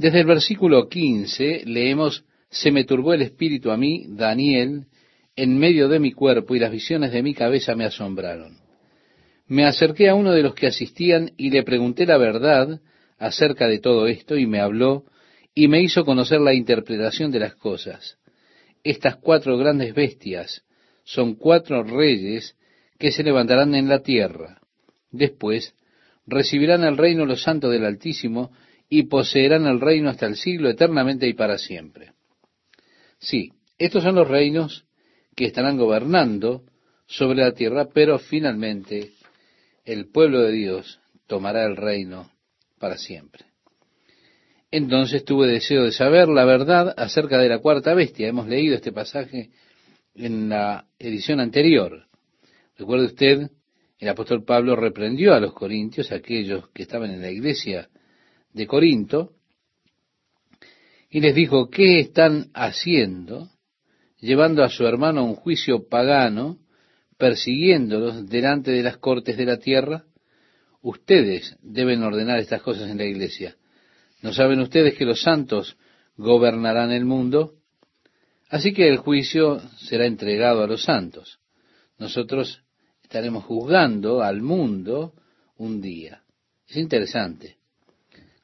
Desde el versículo 15 leemos, se me turbó el espíritu a mí, Daniel, en medio de mi cuerpo y las visiones de mi cabeza me asombraron. Me acerqué a uno de los que asistían y le pregunté la verdad acerca de todo esto y me habló y me hizo conocer la interpretación de las cosas. Estas cuatro grandes bestias son cuatro reyes que se levantarán en la tierra. Después recibirán el reino los santos del Altísimo y poseerán el reino hasta el siglo eternamente y para siempre. Sí, estos son los reinos que estarán gobernando sobre la tierra, pero finalmente el pueblo de Dios tomará el reino para siempre. Entonces tuve deseo de saber la verdad acerca de la cuarta bestia. Hemos leído este pasaje en la edición anterior. Recuerde usted, el apóstol Pablo reprendió a los corintios, aquellos que estaban en la iglesia de Corinto, y les dijo, ¿qué están haciendo? Llevando a su hermano a un juicio pagano, persiguiéndolos delante de las cortes de la tierra. Ustedes deben ordenar estas cosas en la iglesia. ¿No saben ustedes que los santos gobernarán el mundo? Así que el juicio será entregado a los santos. Nosotros estaremos juzgando al mundo un día. Es interesante.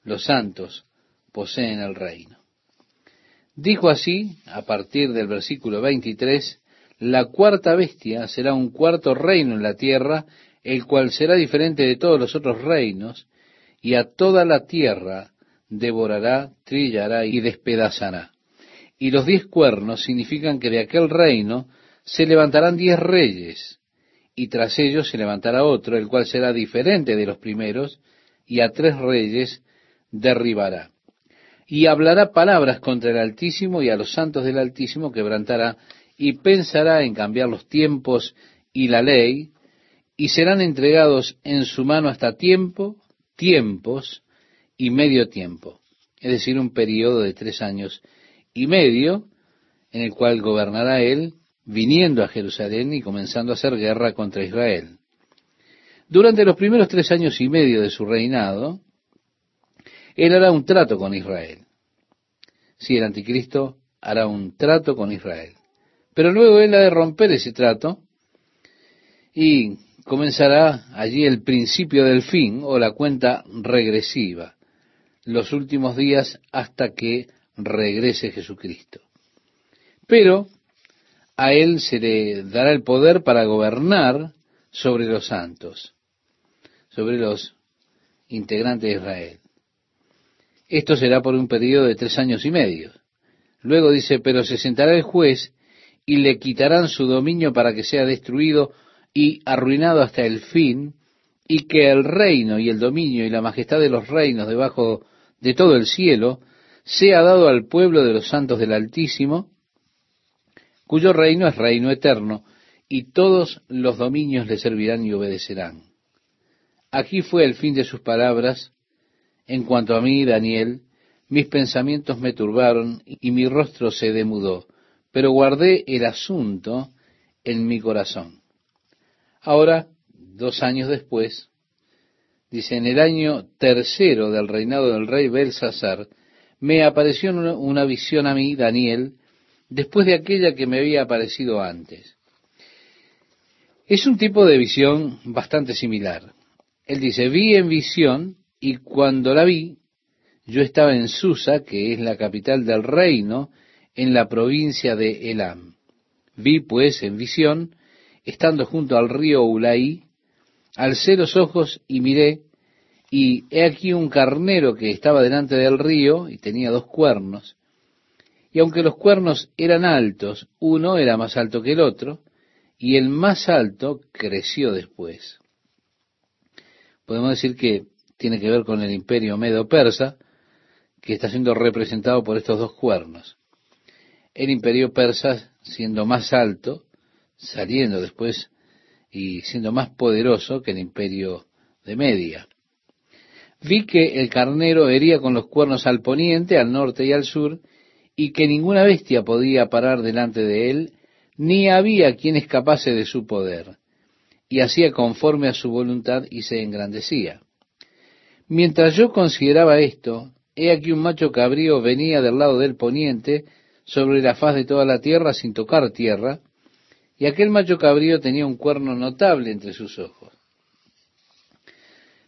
Los santos poseen el reino. Dijo así, a partir del versículo 23, la cuarta bestia será un cuarto reino en la tierra, el cual será diferente de todos los otros reinos, y a toda la tierra devorará, trillará y despedazará. Y los diez cuernos significan que de aquel reino se levantarán diez reyes, y tras ellos se levantará otro, el cual será diferente de los primeros, y a tres reyes derribará y hablará palabras contra el Altísimo y a los santos del Altísimo quebrantará y pensará en cambiar los tiempos y la ley, y serán entregados en su mano hasta tiempo, tiempos y medio tiempo, es decir, un periodo de tres años y medio en el cual gobernará él, viniendo a Jerusalén y comenzando a hacer guerra contra Israel. Durante los primeros tres años y medio de su reinado, él hará un trato con Israel. Sí, el anticristo hará un trato con Israel. Pero luego él ha de romper ese trato y comenzará allí el principio del fin o la cuenta regresiva, los últimos días hasta que regrese Jesucristo. Pero a él se le dará el poder para gobernar sobre los santos, sobre los integrantes de Israel. Esto será por un periodo de tres años y medio. Luego dice, pero se sentará el juez y le quitarán su dominio para que sea destruido y arruinado hasta el fin, y que el reino y el dominio y la majestad de los reinos debajo de todo el cielo sea dado al pueblo de los santos del Altísimo, cuyo reino es reino eterno, y todos los dominios le servirán y obedecerán. Aquí fue el fin de sus palabras, en cuanto a mí, Daniel, mis pensamientos me turbaron y mi rostro se demudó, pero guardé el asunto en mi corazón. Ahora, dos años después, dice, en el año tercero del reinado del rey Belsasar, me apareció una visión a mí, Daniel, después de aquella que me había aparecido antes. Es un tipo de visión bastante similar. Él dice, vi en visión y cuando la vi, yo estaba en Susa, que es la capital del reino, en la provincia de Elam. Vi pues en visión, estando junto al río Ulaí, alcé los ojos y miré, y he aquí un carnero que estaba delante del río y tenía dos cuernos. Y aunque los cuernos eran altos, uno era más alto que el otro, y el más alto creció después. Podemos decir que tiene que ver con el imperio medo-persa, que está siendo representado por estos dos cuernos. El imperio persa siendo más alto, saliendo después y siendo más poderoso que el imperio de Media. Vi que el carnero hería con los cuernos al poniente, al norte y al sur, y que ninguna bestia podía parar delante de él, ni había quien escapase de su poder, y hacía conforme a su voluntad y se engrandecía. Mientras yo consideraba esto, he aquí un macho cabrío venía del lado del poniente sobre la faz de toda la tierra sin tocar tierra, y aquel macho cabrío tenía un cuerno notable entre sus ojos.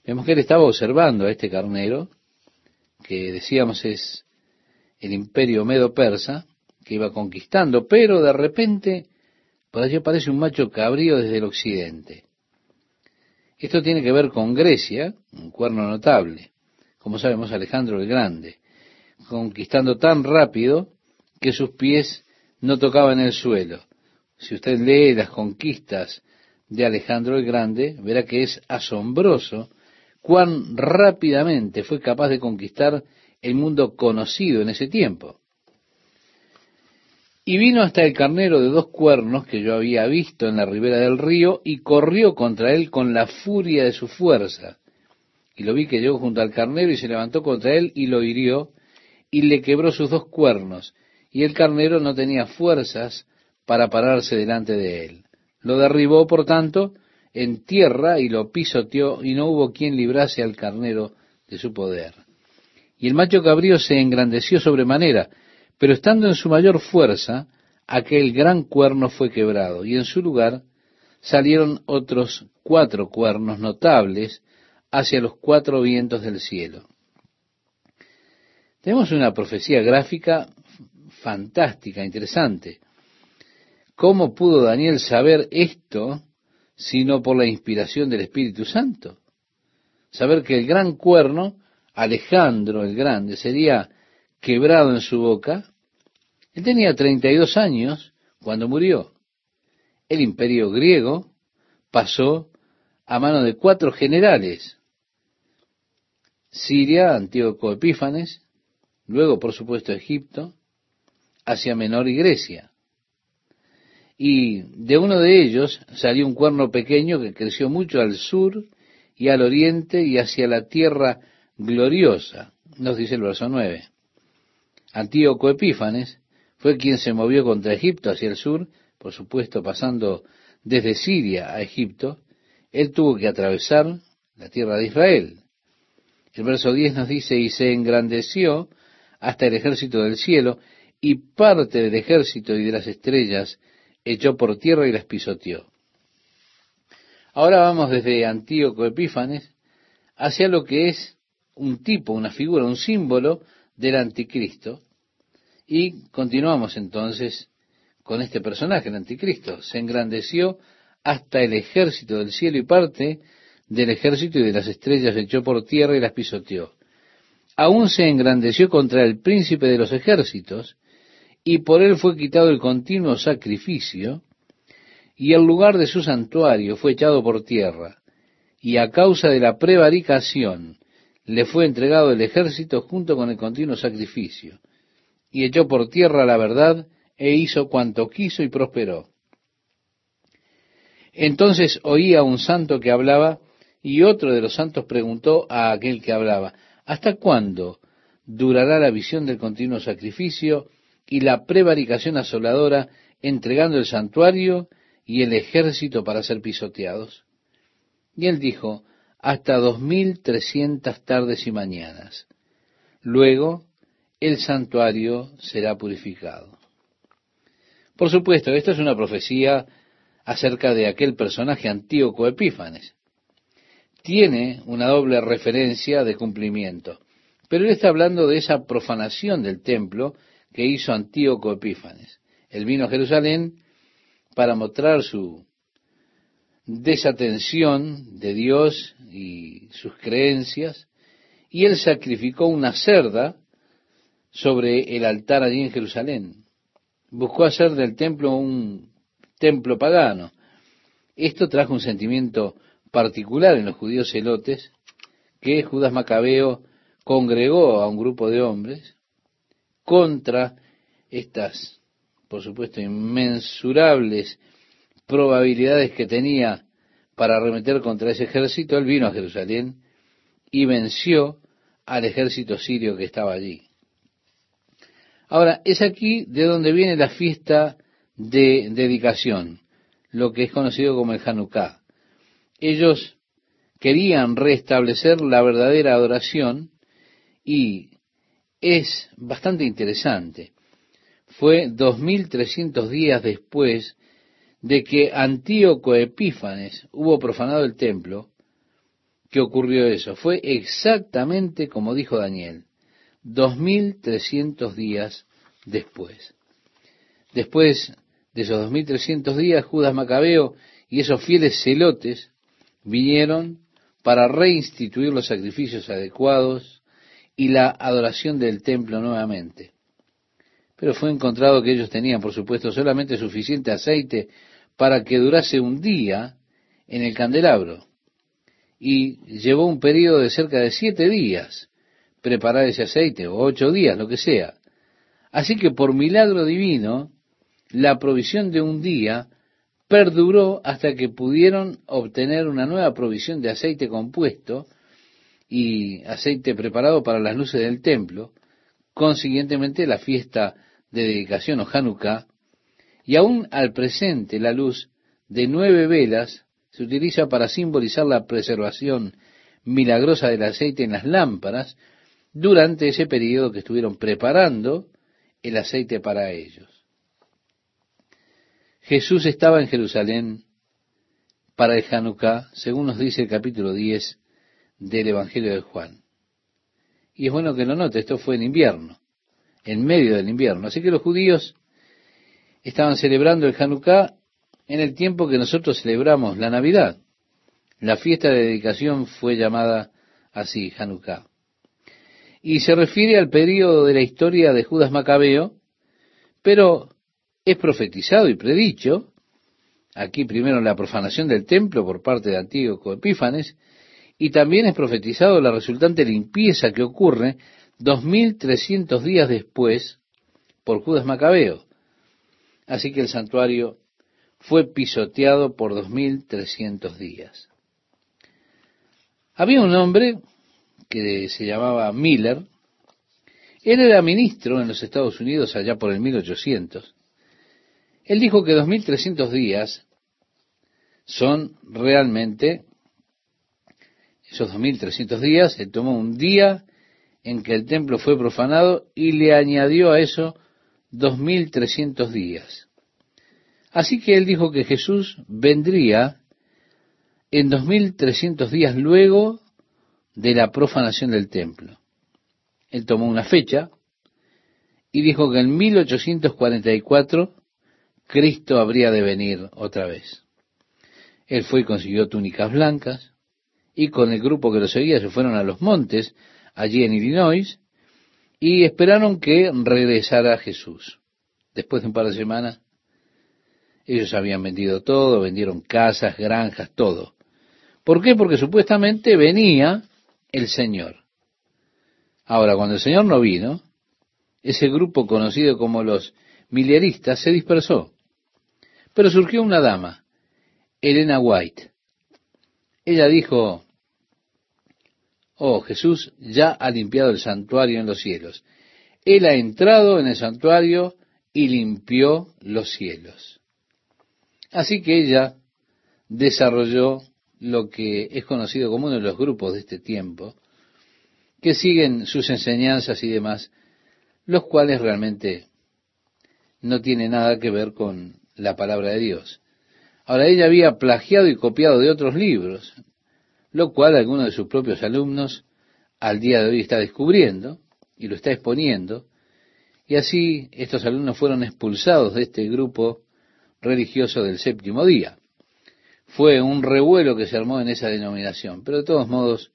Vemos que él estaba observando a este carnero, que decíamos es el imperio medo-persa, que iba conquistando, pero de repente por allí aparece un macho cabrío desde el occidente. Esto tiene que ver con Grecia, un cuerno notable, como sabemos Alejandro el Grande, conquistando tan rápido que sus pies no tocaban el suelo. Si usted lee las conquistas de Alejandro el Grande, verá que es asombroso cuán rápidamente fue capaz de conquistar el mundo conocido en ese tiempo. Y vino hasta el carnero de dos cuernos que yo había visto en la ribera del río y corrió contra él con la furia de su fuerza. Y lo vi que llegó junto al carnero y se levantó contra él y lo hirió y le quebró sus dos cuernos. Y el carnero no tenía fuerzas para pararse delante de él. Lo derribó, por tanto, en tierra y lo pisoteó y no hubo quien librase al carnero de su poder. Y el macho cabrío se engrandeció sobremanera, pero estando en su mayor fuerza, aquel gran cuerno fue quebrado, y en su lugar salieron otros cuatro cuernos notables hacia los cuatro vientos del cielo. Tenemos una profecía gráfica fantástica, interesante. ¿Cómo pudo Daniel saber esto sino por la inspiración del Espíritu Santo? Saber que el gran cuerno, Alejandro el Grande, sería quebrado en su boca. Él tenía 32 años cuando murió. El imperio griego pasó a mano de cuatro generales. Siria, Antíoco Epífanes, luego por supuesto Egipto, Asia Menor y Grecia. Y de uno de ellos salió un cuerno pequeño que creció mucho al sur y al oriente y hacia la tierra gloriosa, nos dice el verso 9. Antíoco Epífanes fue quien se movió contra Egipto hacia el sur, por supuesto pasando desde Siria a Egipto, él tuvo que atravesar la tierra de Israel. El verso 10 nos dice, y se engrandeció hasta el ejército del cielo, y parte del ejército y de las estrellas echó por tierra y las pisoteó. Ahora vamos desde Antíoco Epífanes hacia lo que es un tipo, una figura, un símbolo del anticristo. Y continuamos entonces con este personaje, el anticristo. Se engrandeció hasta el ejército del cielo y parte del ejército y de las estrellas echó por tierra y las pisoteó. Aún se engrandeció contra el príncipe de los ejércitos, y por él fue quitado el continuo sacrificio, y el lugar de su santuario fue echado por tierra, y a causa de la prevaricación le fue entregado el ejército junto con el continuo sacrificio, y echó por tierra la verdad e hizo cuanto quiso y prosperó. Entonces oía un santo que hablaba, y otro de los santos preguntó a aquel que hablaba, ¿hasta cuándo durará la visión del continuo sacrificio y la prevaricación asoladora entregando el santuario y el ejército para ser pisoteados? Y él dijo, hasta dos mil trescientas tardes y mañanas. Luego el santuario será purificado. Por supuesto, esto es una profecía acerca de aquel personaje Antíoco Epífanes. Tiene una doble referencia de cumplimiento, pero él está hablando de esa profanación del templo que hizo Antíoco Epífanes. Él vino a Jerusalén para mostrar su desatención de Dios y sus creencias, y él sacrificó una cerda sobre el altar allí en Jerusalén. Buscó hacer del templo un templo pagano. Esto trajo un sentimiento particular en los judíos celotes, que Judas Macabeo congregó a un grupo de hombres contra estas, por supuesto, inmensurables probabilidades que tenía para arremeter contra ese ejército, él vino a Jerusalén y venció al ejército sirio que estaba allí. Ahora, es aquí de donde viene la fiesta de dedicación, lo que es conocido como el Hanukkah. Ellos querían restablecer la verdadera adoración y es bastante interesante. Fue 2300 días después de que Antíoco Epífanes hubo profanado el templo, que ocurrió eso. Fue exactamente como dijo Daniel, 2300 días después. Después de esos 2300 días, Judas Macabeo y esos fieles celotes vinieron para reinstituir los sacrificios adecuados y la adoración del templo nuevamente. Pero fue encontrado que ellos tenían, por supuesto, solamente suficiente aceite para que durase un día en el candelabro. Y llevó un periodo de cerca de siete días preparar ese aceite, o ocho días, lo que sea. Así que por milagro divino, la provisión de un día perduró hasta que pudieron obtener una nueva provisión de aceite compuesto y aceite preparado para las luces del templo. Consiguientemente, la fiesta de dedicación o Hanukkah, y aún al presente la luz de nueve velas se utiliza para simbolizar la preservación milagrosa del aceite en las lámparas durante ese periodo que estuvieron preparando el aceite para ellos. Jesús estaba en Jerusalén para el Hanukkah, según nos dice el capítulo 10 del Evangelio de Juan. Y es bueno que lo note, esto fue en invierno, en medio del invierno. Así que los judíos estaban celebrando el Hanukkah en el tiempo que nosotros celebramos la Navidad. La fiesta de dedicación fue llamada así, Hanukkah. Y se refiere al periodo de la historia de Judas Macabeo, pero es profetizado y predicho, aquí primero la profanación del templo por parte de Antíoco Epífanes, y también es profetizado la resultante limpieza que ocurre 2300 días después por Judas Macabeo. Así que el santuario fue pisoteado por 2300 días. Había un hombre que se llamaba Miller, él era ministro en los Estados Unidos allá por el 1800, él dijo que 2300 días son realmente esos 2300 días. Él tomó un día en que el templo fue profanado y le añadió a eso 2300 días. Así que él dijo que Jesús vendría en 2300 días luego de la profanación del templo. Él tomó una fecha y dijo que en 1844 Cristo habría de venir otra vez. Él fue y consiguió túnicas blancas, y con el grupo que lo seguía se fueron a los montes, allí en Illinois, y esperaron que regresara Jesús. Después de un par de semanas, ellos habían vendido todo, vendieron casas, granjas, todo. ¿Por qué? Porque supuestamente venía el Señor. Ahora, cuando el Señor no vino, ese grupo conocido como los milieristas se dispersó. Pero surgió una dama, Elena White. Ella dijo, oh, Jesús ya ha limpiado el santuario en los cielos. Él ha entrado en el santuario y limpió los cielos. Así que ella desarrolló lo que es conocido como uno de los grupos de este tiempo, que siguen sus enseñanzas y demás, los cuales realmente no tienen nada que ver con la palabra de Dios. Ahora ella había plagiado y copiado de otros libros, lo cual alguno de sus propios alumnos al día de hoy está descubriendo y lo está exponiendo, y así estos alumnos fueron expulsados de este grupo religioso del séptimo día. Fue un revuelo que se armó en esa denominación, pero de todos modos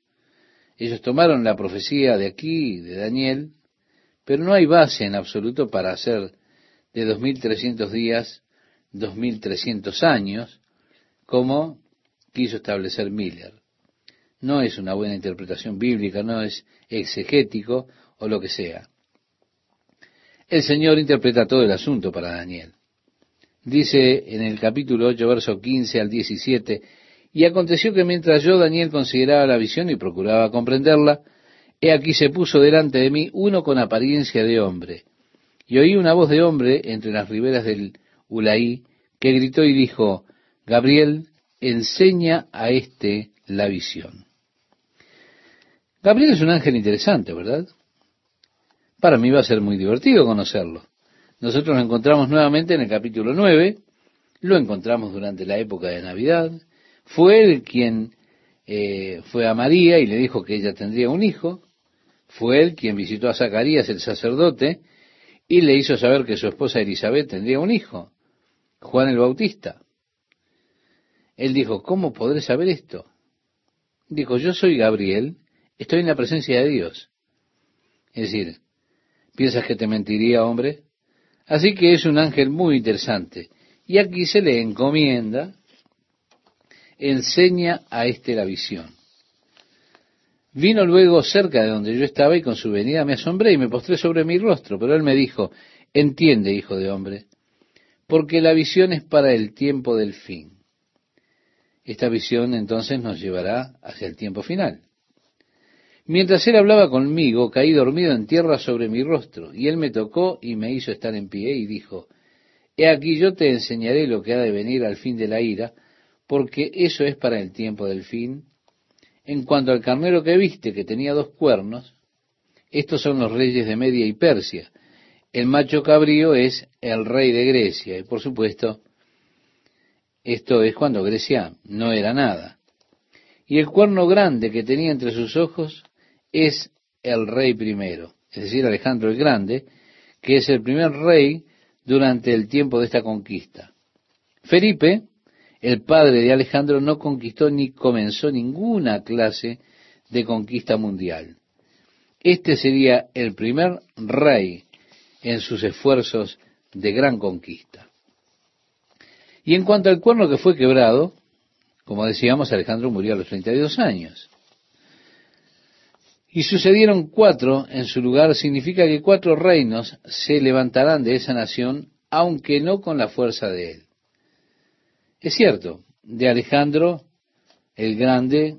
ellos tomaron la profecía de aquí, de Daniel, pero no hay base en absoluto para hacer de 2300 días 2300 años, como quiso establecer Miller. No es una buena interpretación bíblica, no es exegético o lo que sea. El Señor interpreta todo el asunto para Daniel. Dice en el capítulo 8, verso 15 al 17, y aconteció que mientras yo, Daniel, consideraba la visión y procuraba comprenderla, he aquí se puso delante de mí uno con apariencia de hombre, y oí una voz de hombre entre las riberas del Ulaí, que gritó y dijo, Gabriel, enseña a éste la visión. Gabriel es un ángel interesante, ¿verdad? para mí va a ser muy divertido conocerlo. Nosotros lo encontramos nuevamente en el capítulo 9, lo encontramos durante la época de Navidad. Fue él quien eh, fue a María y le dijo que ella tendría un hijo. Fue él quien visitó a Zacarías, el sacerdote, y le hizo saber que su esposa Elizabeth tendría un hijo, Juan el Bautista. Él dijo, ¿cómo podré saber esto? Dijo, yo soy Gabriel, estoy en la presencia de Dios. Es decir, ¿piensas que te mentiría, hombre? Así que es un ángel muy interesante. Y aquí se le encomienda, enseña a este la visión. Vino luego cerca de donde yo estaba y con su venida me asombré y me postré sobre mi rostro, pero él me dijo, entiende, hijo de hombre, porque la visión es para el tiempo del fin. Esta visión entonces nos llevará hacia el tiempo final. Mientras él hablaba conmigo, caí dormido en tierra sobre mi rostro, y él me tocó y me hizo estar en pie y dijo, He aquí yo te enseñaré lo que ha de venir al fin de la ira, porque eso es para el tiempo del fin. En cuanto al carnero que viste, que tenía dos cuernos, estos son los reyes de Media y Persia. El macho cabrío es el rey de Grecia, y por supuesto, esto es cuando Grecia no era nada. Y el cuerno grande que tenía entre sus ojos es el rey primero, es decir, Alejandro el Grande, que es el primer rey durante el tiempo de esta conquista. Felipe, el padre de Alejandro, no conquistó ni comenzó ninguna clase de conquista mundial. Este sería el primer rey en sus esfuerzos de gran conquista. Y en cuanto al cuerno que fue quebrado, como decíamos, Alejandro murió a los 32 años. Y sucedieron cuatro en su lugar, significa que cuatro reinos se levantarán de esa nación, aunque no con la fuerza de él. Es cierto, de Alejandro el Grande,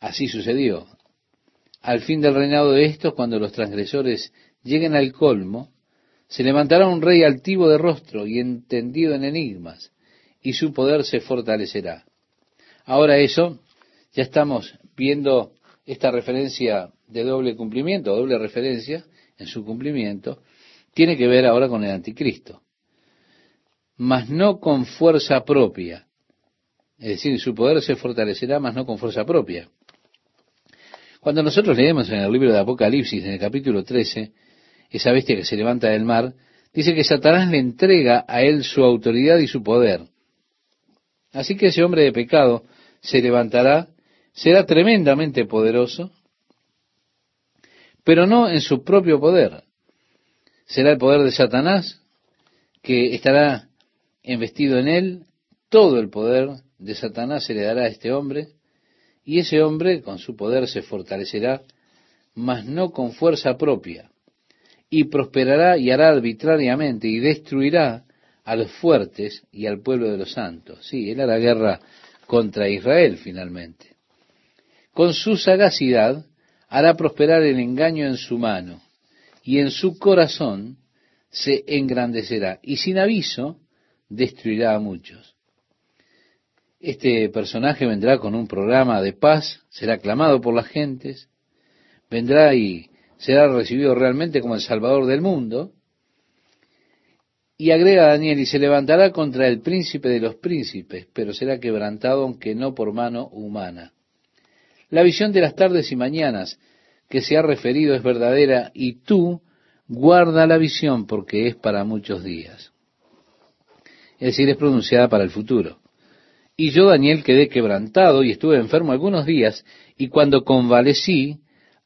así sucedió. Al fin del reinado de estos, cuando los transgresores lleguen al colmo, se levantará un rey altivo de rostro y entendido en enigmas, y su poder se fortalecerá. Ahora eso, ya estamos viendo esta referencia de doble cumplimiento, doble referencia en su cumplimiento, tiene que ver ahora con el anticristo. Mas no con fuerza propia. Es decir, su poder se fortalecerá, mas no con fuerza propia. Cuando nosotros leemos en el libro de Apocalipsis, en el capítulo 13, esa bestia que se levanta del mar, dice que Satanás le entrega a él su autoridad y su poder. Así que ese hombre de pecado se levantará, será tremendamente poderoso, pero no en su propio poder. Será el poder de Satanás que estará investido en él, todo el poder de Satanás se le dará a este hombre, y ese hombre con su poder se fortalecerá, mas no con fuerza propia y prosperará y hará arbitrariamente y destruirá a los fuertes y al pueblo de los santos. Sí, él hará guerra contra Israel finalmente. Con su sagacidad hará prosperar el engaño en su mano y en su corazón se engrandecerá y sin aviso destruirá a muchos. Este personaje vendrá con un programa de paz, será aclamado por las gentes, vendrá y será recibido realmente como el Salvador del mundo. Y agrega Daniel, y se levantará contra el príncipe de los príncipes, pero será quebrantado aunque no por mano humana. La visión de las tardes y mañanas que se ha referido es verdadera y tú guarda la visión porque es para muchos días. Es decir, es pronunciada para el futuro. Y yo, Daniel, quedé quebrantado y estuve enfermo algunos días y cuando convalecí,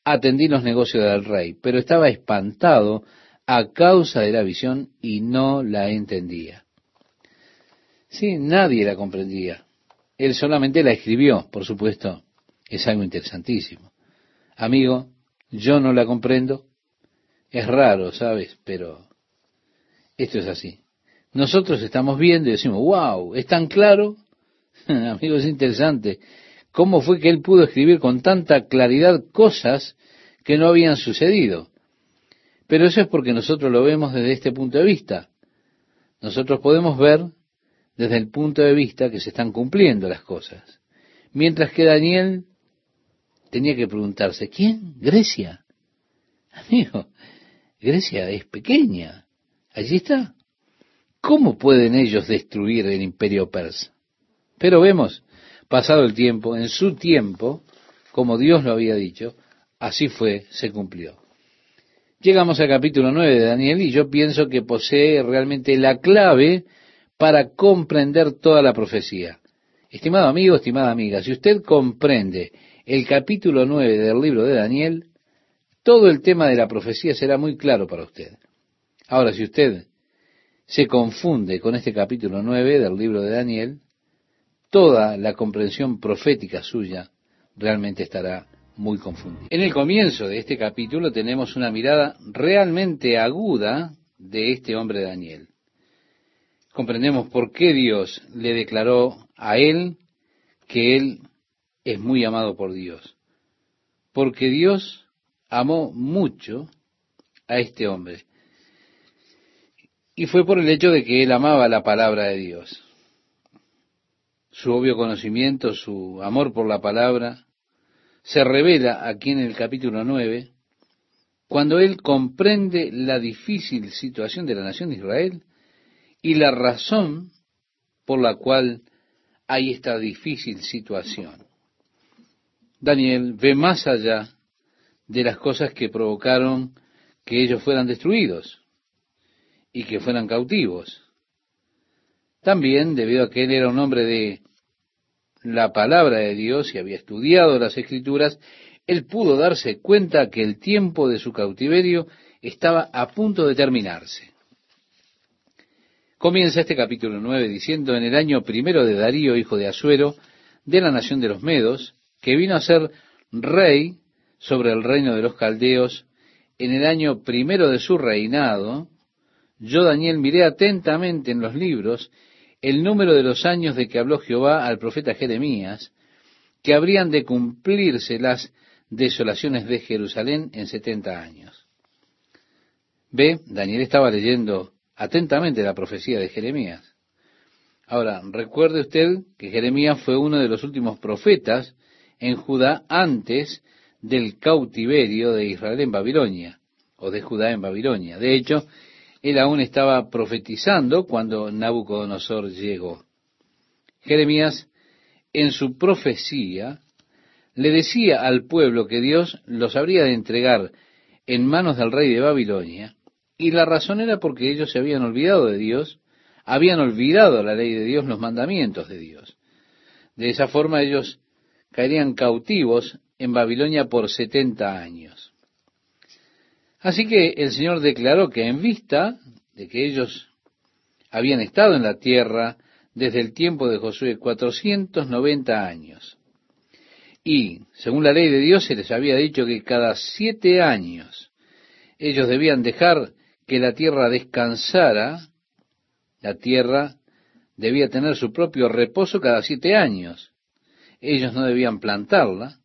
atendí los negocios del rey, pero estaba espantado a causa de la visión y no la entendía. Sí, nadie la comprendía. Él solamente la escribió, por supuesto. Es algo interesantísimo. Amigo, yo no la comprendo. Es raro, ¿sabes? Pero esto es así. Nosotros estamos viendo y decimos, wow, es tan claro. Amigo, es interesante cómo fue que él pudo escribir con tanta claridad cosas que no habían sucedido. Pero eso es porque nosotros lo vemos desde este punto de vista. Nosotros podemos ver desde el punto de vista que se están cumpliendo las cosas. Mientras que Daniel tenía que preguntarse, ¿quién? Grecia. Amigo, Grecia es pequeña. Allí está. ¿Cómo pueden ellos destruir el imperio persa? Pero vemos, pasado el tiempo, en su tiempo, como Dios lo había dicho, así fue, se cumplió. Llegamos al capítulo 9 de Daniel y yo pienso que posee realmente la clave para comprender toda la profecía. Estimado amigo, estimada amiga, si usted comprende el capítulo 9 del libro de Daniel, todo el tema de la profecía será muy claro para usted. Ahora, si usted se confunde con este capítulo 9 del libro de Daniel, toda la comprensión profética suya realmente estará muy confundida. En el comienzo de este capítulo tenemos una mirada realmente aguda de este hombre Daniel. Comprendemos por qué Dios le declaró a él que él es muy amado por Dios. Porque Dios amó mucho a este hombre. Y fue por el hecho de que él amaba la palabra de Dios. Su obvio conocimiento, su amor por la palabra, se revela aquí en el capítulo 9, cuando él comprende la difícil situación de la nación de Israel y la razón por la cual hay esta difícil situación. Daniel ve más allá de las cosas que provocaron que ellos fueran destruidos y que fueran cautivos. También, debido a que él era un hombre de la palabra de Dios y había estudiado las escrituras, él pudo darse cuenta que el tiempo de su cautiverio estaba a punto de terminarse. Comienza este capítulo 9 diciendo, en el año primero de Darío, hijo de Asuero, de la nación de los Medos, que vino a ser rey sobre el reino de los caldeos, en el año primero de su reinado, yo, Daniel, miré atentamente en los libros el número de los años de que habló Jehová al profeta Jeremías, que habrían de cumplirse las desolaciones de Jerusalén en setenta años. Ve, Daniel estaba leyendo atentamente la profecía de Jeremías. Ahora, recuerde usted que Jeremías fue uno de los últimos profetas en Judá antes del cautiverio de Israel en Babilonia, o de Judá en Babilonia. De hecho, él aún estaba profetizando cuando Nabucodonosor llegó. Jeremías, en su profecía, le decía al pueblo que Dios los habría de entregar en manos del rey de Babilonia, y la razón era porque ellos se habían olvidado de Dios, habían olvidado la ley de Dios, los mandamientos de Dios. De esa forma ellos caerían cautivos en Babilonia por setenta años. Así que el Señor declaró que en vista de que ellos habían estado en la tierra desde el tiempo de Josué 490 años, y según la ley de Dios se les había dicho que cada siete años ellos debían dejar que la tierra descansara, la tierra debía tener su propio reposo cada siete años. Ellos no debían plantarla,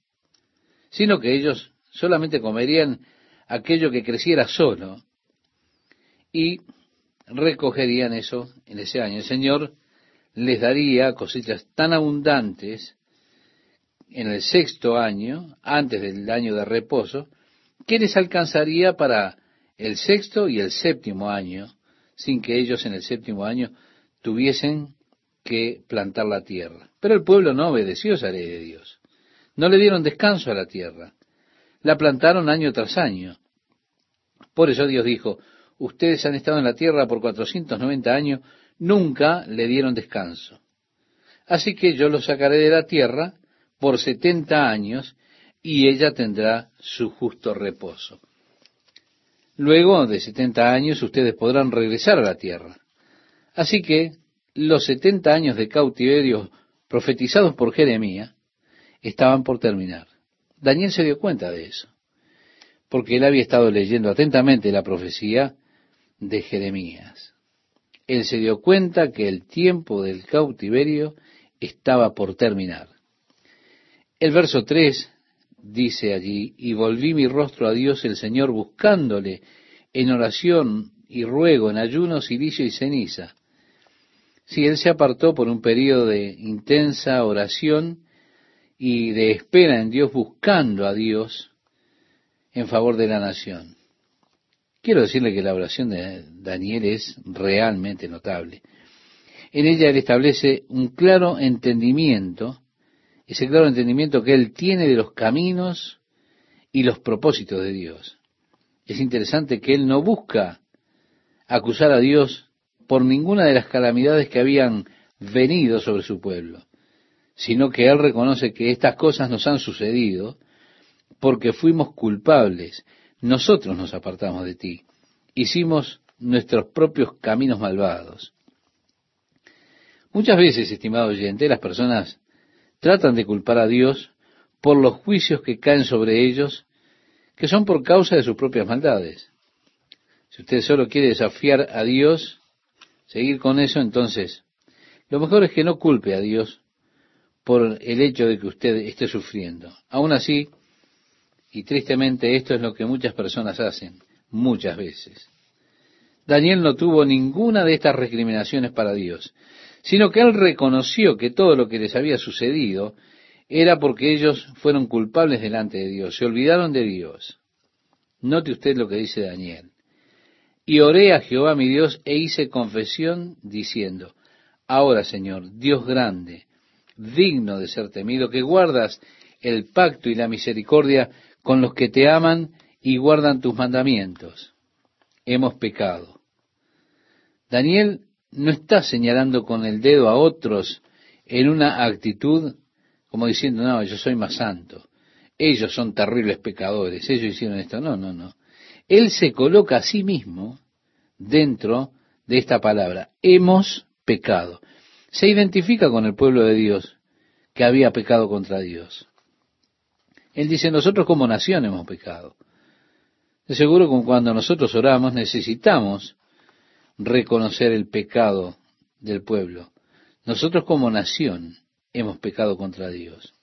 sino que ellos solamente comerían aquello que creciera solo y recogerían eso en ese año. El Señor les daría cosechas tan abundantes en el sexto año, antes del año de reposo, que les alcanzaría para el sexto y el séptimo año, sin que ellos en el séptimo año tuviesen que plantar la tierra. Pero el pueblo no obedeció esa ley de Dios. No le dieron descanso a la tierra. La plantaron año tras año. Por eso Dios dijo, ustedes han estado en la tierra por 490 años, nunca le dieron descanso. Así que yo los sacaré de la tierra por 70 años y ella tendrá su justo reposo. Luego de 70 años ustedes podrán regresar a la tierra. Así que los 70 años de cautiverio profetizados por Jeremías estaban por terminar. Daniel se dio cuenta de eso porque él había estado leyendo atentamente la profecía de Jeremías. Él se dio cuenta que el tiempo del cautiverio estaba por terminar. El verso 3 dice allí, y volví mi rostro a Dios el Señor buscándole en oración y ruego, en ayuno, silicio y ceniza. Si él se apartó por un periodo de intensa oración y de espera en Dios, buscando a Dios, en favor de la nación. Quiero decirle que la oración de Daniel es realmente notable. En ella él establece un claro entendimiento, ese claro entendimiento que él tiene de los caminos y los propósitos de Dios. Es interesante que él no busca acusar a Dios por ninguna de las calamidades que habían venido sobre su pueblo, sino que él reconoce que estas cosas nos han sucedido porque fuimos culpables, nosotros nos apartamos de ti, hicimos nuestros propios caminos malvados. Muchas veces, estimado oyente, las personas tratan de culpar a Dios por los juicios que caen sobre ellos, que son por causa de sus propias maldades. Si usted solo quiere desafiar a Dios, seguir con eso, entonces lo mejor es que no culpe a Dios por el hecho de que usted esté sufriendo. Aún así, y tristemente esto es lo que muchas personas hacen, muchas veces. Daniel no tuvo ninguna de estas recriminaciones para Dios, sino que él reconoció que todo lo que les había sucedido era porque ellos fueron culpables delante de Dios, se olvidaron de Dios. Note usted lo que dice Daniel. Y oré a Jehová mi Dios e hice confesión diciendo, Ahora Señor, Dios grande, digno de ser temido, que guardas el pacto y la misericordia con los que te aman y guardan tus mandamientos. Hemos pecado. Daniel no está señalando con el dedo a otros en una actitud como diciendo, no, yo soy más santo. Ellos son terribles pecadores, ellos hicieron esto. No, no, no. Él se coloca a sí mismo dentro de esta palabra. Hemos pecado. Se identifica con el pueblo de Dios que había pecado contra Dios. Él dice, nosotros como nación hemos pecado. De seguro que cuando nosotros oramos necesitamos reconocer el pecado del pueblo. Nosotros como nación hemos pecado contra Dios.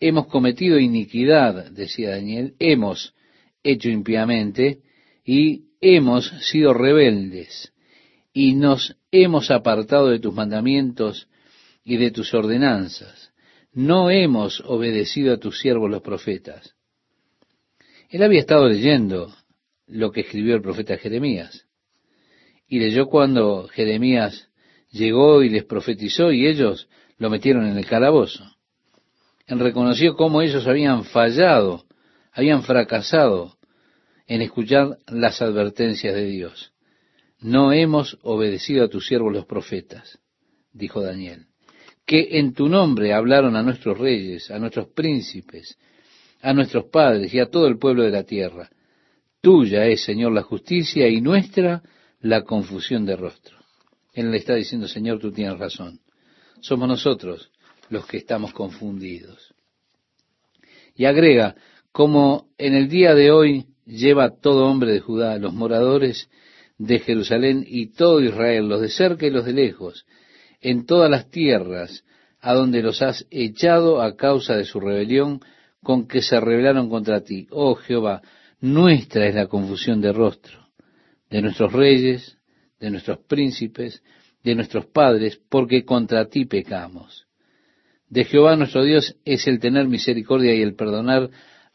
Hemos cometido iniquidad, decía Daniel, hemos hecho impíamente y hemos sido rebeldes y nos hemos apartado de tus mandamientos y de tus ordenanzas no hemos obedecido a tus siervos los profetas. Él había estado leyendo lo que escribió el profeta Jeremías. Y leyó cuando Jeremías llegó y les profetizó y ellos lo metieron en el calabozo. Él reconoció cómo ellos habían fallado, habían fracasado en escuchar las advertencias de Dios. No hemos obedecido a tus siervos los profetas, dijo Daniel que en tu nombre hablaron a nuestros reyes, a nuestros príncipes, a nuestros padres y a todo el pueblo de la tierra. Tuya es, Señor, la justicia y nuestra la confusión de rostro. Él le está diciendo, Señor, tú tienes razón. Somos nosotros los que estamos confundidos. Y agrega, como en el día de hoy lleva todo hombre de Judá, los moradores de Jerusalén y todo Israel, los de cerca y los de lejos, en todas las tierras a donde los has echado a causa de su rebelión con que se rebelaron contra ti. Oh Jehová, nuestra es la confusión de rostro, de nuestros reyes, de nuestros príncipes, de nuestros padres, porque contra ti pecamos. De Jehová nuestro Dios es el tener misericordia y el perdonar,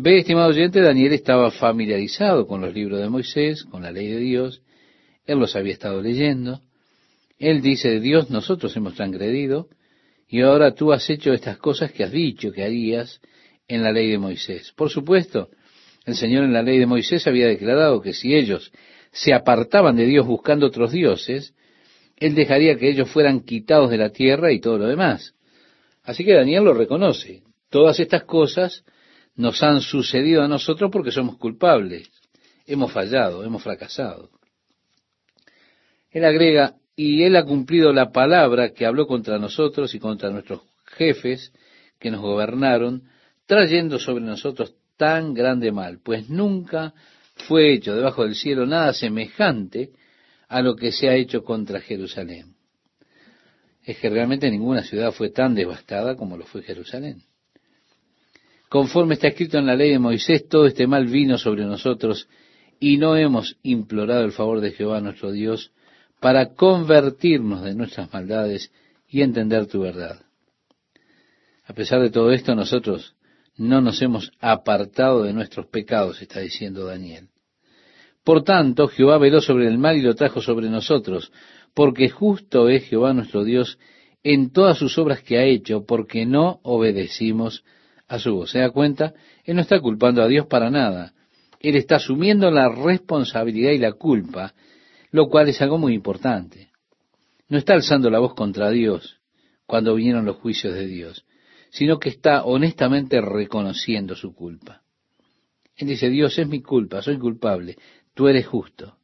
Ve, estimado oyente, Daniel estaba familiarizado con los libros de Moisés, con la ley de Dios, él los había estado leyendo, él dice, Dios nosotros hemos transgredido y ahora tú has hecho estas cosas que has dicho que harías en la ley de Moisés. Por supuesto, el Señor en la ley de Moisés había declarado que si ellos se apartaban de Dios buscando otros dioses, Él dejaría que ellos fueran quitados de la tierra y todo lo demás. Así que Daniel lo reconoce. Todas estas cosas nos han sucedido a nosotros porque somos culpables. Hemos fallado, hemos fracasado. Él agrega, y Él ha cumplido la palabra que habló contra nosotros y contra nuestros jefes que nos gobernaron, trayendo sobre nosotros tan grande mal, pues nunca fue hecho debajo del cielo nada semejante a lo que se ha hecho contra Jerusalén. Es que realmente ninguna ciudad fue tan devastada como lo fue Jerusalén. Conforme está escrito en la ley de Moisés, todo este mal vino sobre nosotros y no hemos implorado el favor de Jehová nuestro Dios para convertirnos de nuestras maldades y entender tu verdad. A pesar de todo esto, nosotros no nos hemos apartado de nuestros pecados, está diciendo Daniel. Por tanto, Jehová veló sobre el mal y lo trajo sobre nosotros, porque justo es Jehová nuestro Dios en todas sus obras que ha hecho, porque no obedecimos a su voz. ¿Se da cuenta? Él no está culpando a Dios para nada. Él está asumiendo la responsabilidad y la culpa, lo cual es algo muy importante. No está alzando la voz contra Dios cuando vinieron los juicios de Dios, sino que está honestamente reconociendo su culpa. Él dice, Dios es mi culpa, soy culpable, tú eres justo.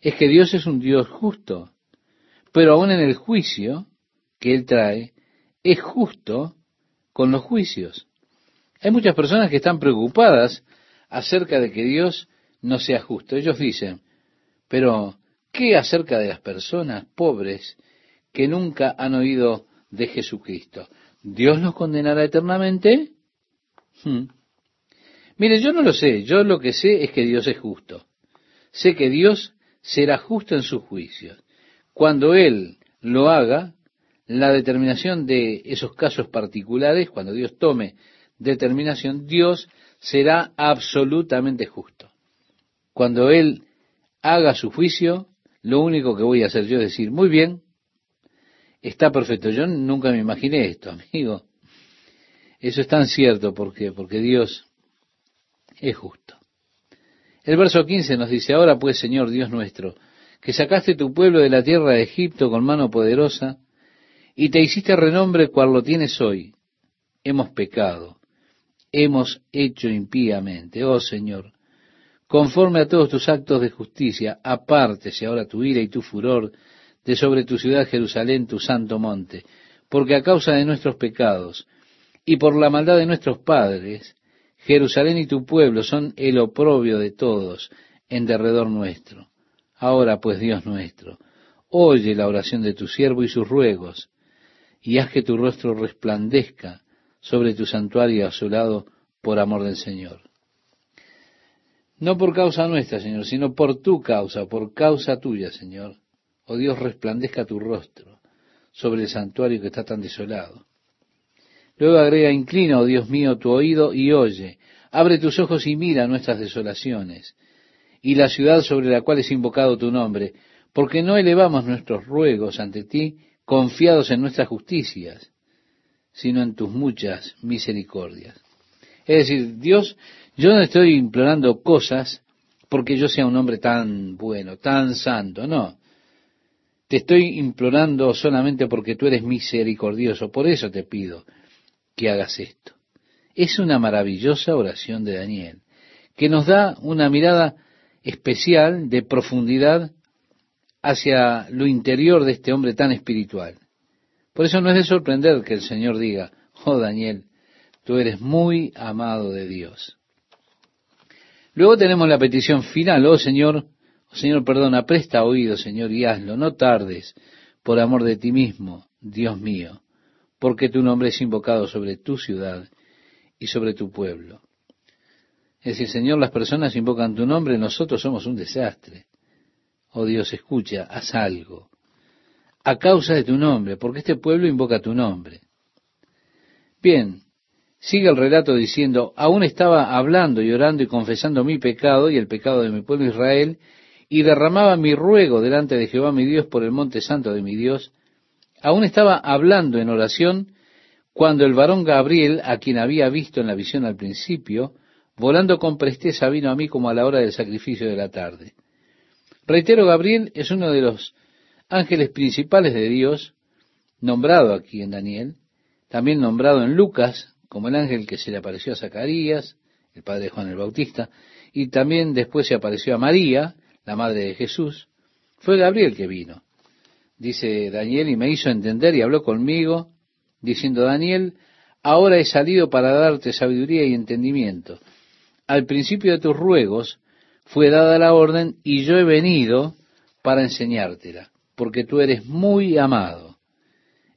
Es que Dios es un Dios justo, pero aún en el juicio que Él trae, es justo con los juicios. Hay muchas personas que están preocupadas acerca de que Dios no sea justo. Ellos dicen, pero ¿qué acerca de las personas pobres que nunca han oído de Jesucristo? ¿Dios los condenará eternamente? Hmm. Mire, yo no lo sé, yo lo que sé es que Dios es justo. Sé que Dios será justo en sus juicios. Cuando Él lo haga, la determinación de esos casos particulares, cuando Dios tome determinación, Dios será absolutamente justo. Cuando Él haga su juicio, lo único que voy a hacer yo es decir, muy bien, está perfecto. Yo nunca me imaginé esto, amigo. Eso es tan cierto porque, porque Dios es justo. El verso 15 nos dice, ahora pues, Señor Dios nuestro, que sacaste tu pueblo de la tierra de Egipto con mano poderosa, y te hiciste renombre cual lo tienes hoy. Hemos pecado, hemos hecho impíamente. Oh Señor, conforme a todos tus actos de justicia, apártese ahora tu ira y tu furor de sobre tu ciudad Jerusalén, tu santo monte, porque a causa de nuestros pecados y por la maldad de nuestros padres, Jerusalén y tu pueblo son el oprobio de todos en derredor nuestro. Ahora pues, Dios nuestro, oye la oración de tu siervo y sus ruegos, y haz que tu rostro resplandezca sobre tu santuario asolado por amor del Señor. No por causa nuestra, Señor, sino por tu causa, por causa tuya, Señor. Oh Dios, resplandezca tu rostro sobre el santuario que está tan desolado. Luego agrega, inclina, oh Dios mío, tu oído y oye. Abre tus ojos y mira nuestras desolaciones y la ciudad sobre la cual es invocado tu nombre, porque no elevamos nuestros ruegos ante ti confiados en nuestras justicias, sino en tus muchas misericordias. Es decir, Dios, yo no estoy implorando cosas porque yo sea un hombre tan bueno, tan santo, no. Te estoy implorando solamente porque tú eres misericordioso, por eso te pido que hagas esto. Es una maravillosa oración de Daniel, que nos da una mirada especial de profundidad hacia lo interior de este hombre tan espiritual. Por eso no es de sorprender que el Señor diga, oh Daniel, tú eres muy amado de Dios. Luego tenemos la petición final, oh Señor, oh Señor, perdona, presta oído, Señor, y hazlo, no tardes, por amor de ti mismo, Dios mío, porque tu nombre es invocado sobre tu ciudad y sobre tu pueblo. Es decir, Señor, las personas invocan tu nombre, nosotros somos un desastre. Oh Dios, escucha, haz algo. A causa de tu nombre, porque este pueblo invoca tu nombre. Bien, sigue el relato diciendo, aún estaba hablando y orando y confesando mi pecado y el pecado de mi pueblo Israel, y derramaba mi ruego delante de Jehová mi Dios por el monte santo de mi Dios, aún estaba hablando en oración, cuando el varón Gabriel, a quien había visto en la visión al principio, volando con presteza vino a mí como a la hora del sacrificio de la tarde. Reitero, Gabriel es uno de los ángeles principales de Dios, nombrado aquí en Daniel, también nombrado en Lucas como el ángel que se le apareció a Zacarías, el padre de Juan el Bautista, y también después se apareció a María, la madre de Jesús. Fue Gabriel que vino. Dice Daniel, y me hizo entender y habló conmigo, diciendo, Daniel, ahora he salido para darte sabiduría y entendimiento. Al principio de tus ruegos fue dada la orden y yo he venido para enseñártela, porque tú eres muy amado.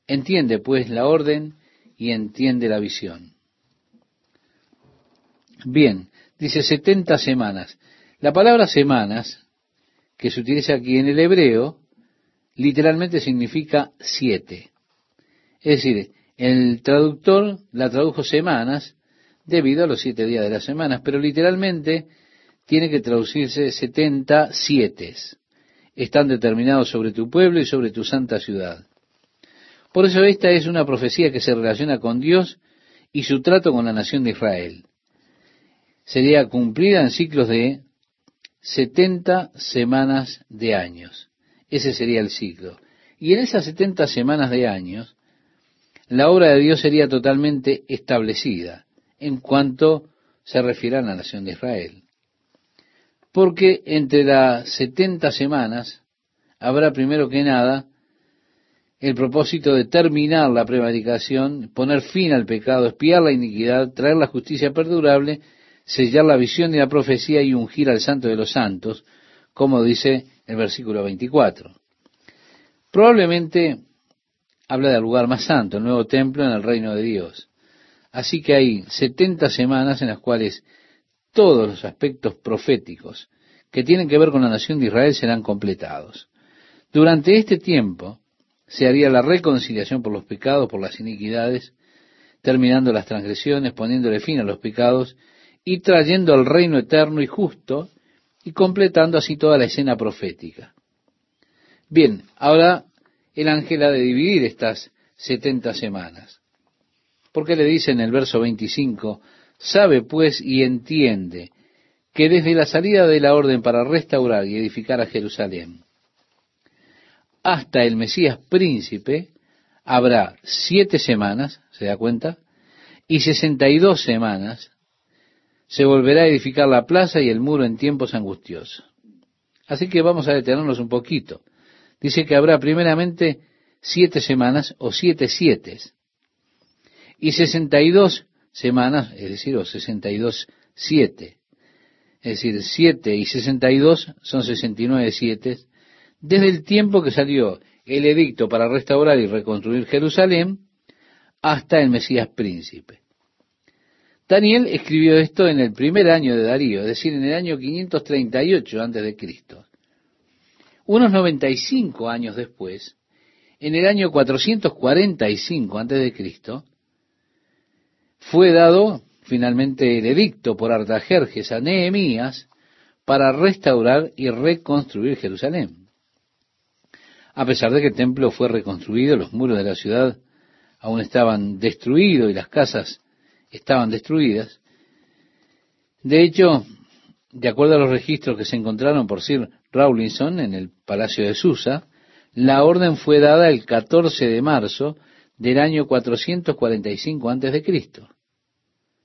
Entiende pues la orden y entiende la visión. Bien, dice setenta semanas. La palabra semanas, que se utiliza aquí en el hebreo, literalmente significa siete. Es decir, el traductor la tradujo semanas debido a los siete días de las semanas, pero literalmente tiene que traducirse setenta siete. Están determinados sobre tu pueblo y sobre tu santa ciudad. Por eso esta es una profecía que se relaciona con Dios y su trato con la nación de Israel. Sería cumplida en ciclos de setenta semanas de años. Ese sería el ciclo. Y en esas setenta semanas de años, la obra de Dios sería totalmente establecida en cuanto se refiere a la nación de Israel. Porque entre las setenta semanas habrá primero que nada el propósito de terminar la prevaricación, poner fin al pecado, espiar la iniquidad, traer la justicia perdurable, sellar la visión y la profecía y ungir al santo de los santos, como dice el versículo 24. Probablemente habla del lugar más santo, el nuevo templo en el reino de Dios. Así que hay 70 semanas en las cuales todos los aspectos proféticos que tienen que ver con la nación de Israel serán completados. Durante este tiempo se haría la reconciliación por los pecados, por las iniquidades, terminando las transgresiones, poniéndole fin a los pecados y trayendo al reino eterno y justo y completando así toda la escena profética. Bien, ahora el ángel ha de dividir estas setenta semanas. Porque le dice en el verso 25, sabe pues y entiende que desde la salida de la orden para restaurar y edificar a Jerusalén hasta el Mesías príncipe habrá siete semanas, ¿se da cuenta? Y sesenta y dos semanas se volverá a edificar la plaza y el muro en tiempos angustiosos. Así que vamos a detenernos un poquito. Dice que habrá primeramente siete semanas o siete siete y sesenta y dos semanas, es decir, o sesenta y dos siete. Es decir, siete y sesenta y dos son sesenta y nueve siete, desde el tiempo que salió el edicto para restaurar y reconstruir Jerusalén hasta el Mesías príncipe. Daniel escribió esto en el primer año de Darío, es decir, en el año 538 antes de Cristo. Unos 95 años después, en el año 445 antes de Cristo, fue dado finalmente el edicto por Artajerjes a Nehemías para restaurar y reconstruir Jerusalén. A pesar de que el templo fue reconstruido, los muros de la ciudad aún estaban destruidos y las casas estaban destruidas. De hecho, de acuerdo a los registros que se encontraron por Sir Rawlinson en el Palacio de Susa, la orden fue dada el 14 de marzo del año 445 antes de Cristo.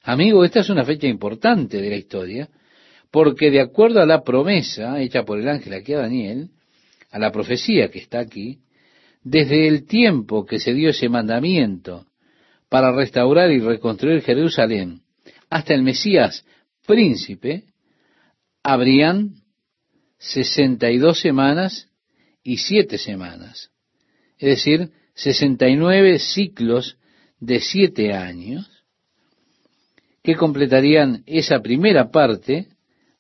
Amigo, esta es una fecha importante de la historia, porque de acuerdo a la promesa hecha por el ángel aquí a Daniel, a la profecía que está aquí, desde el tiempo que se dio ese mandamiento para restaurar y reconstruir Jerusalén hasta el Mesías príncipe, habrían sesenta y dos semanas y siete semanas. Es decir, sesenta y nueve ciclos de siete años que completarían esa primera parte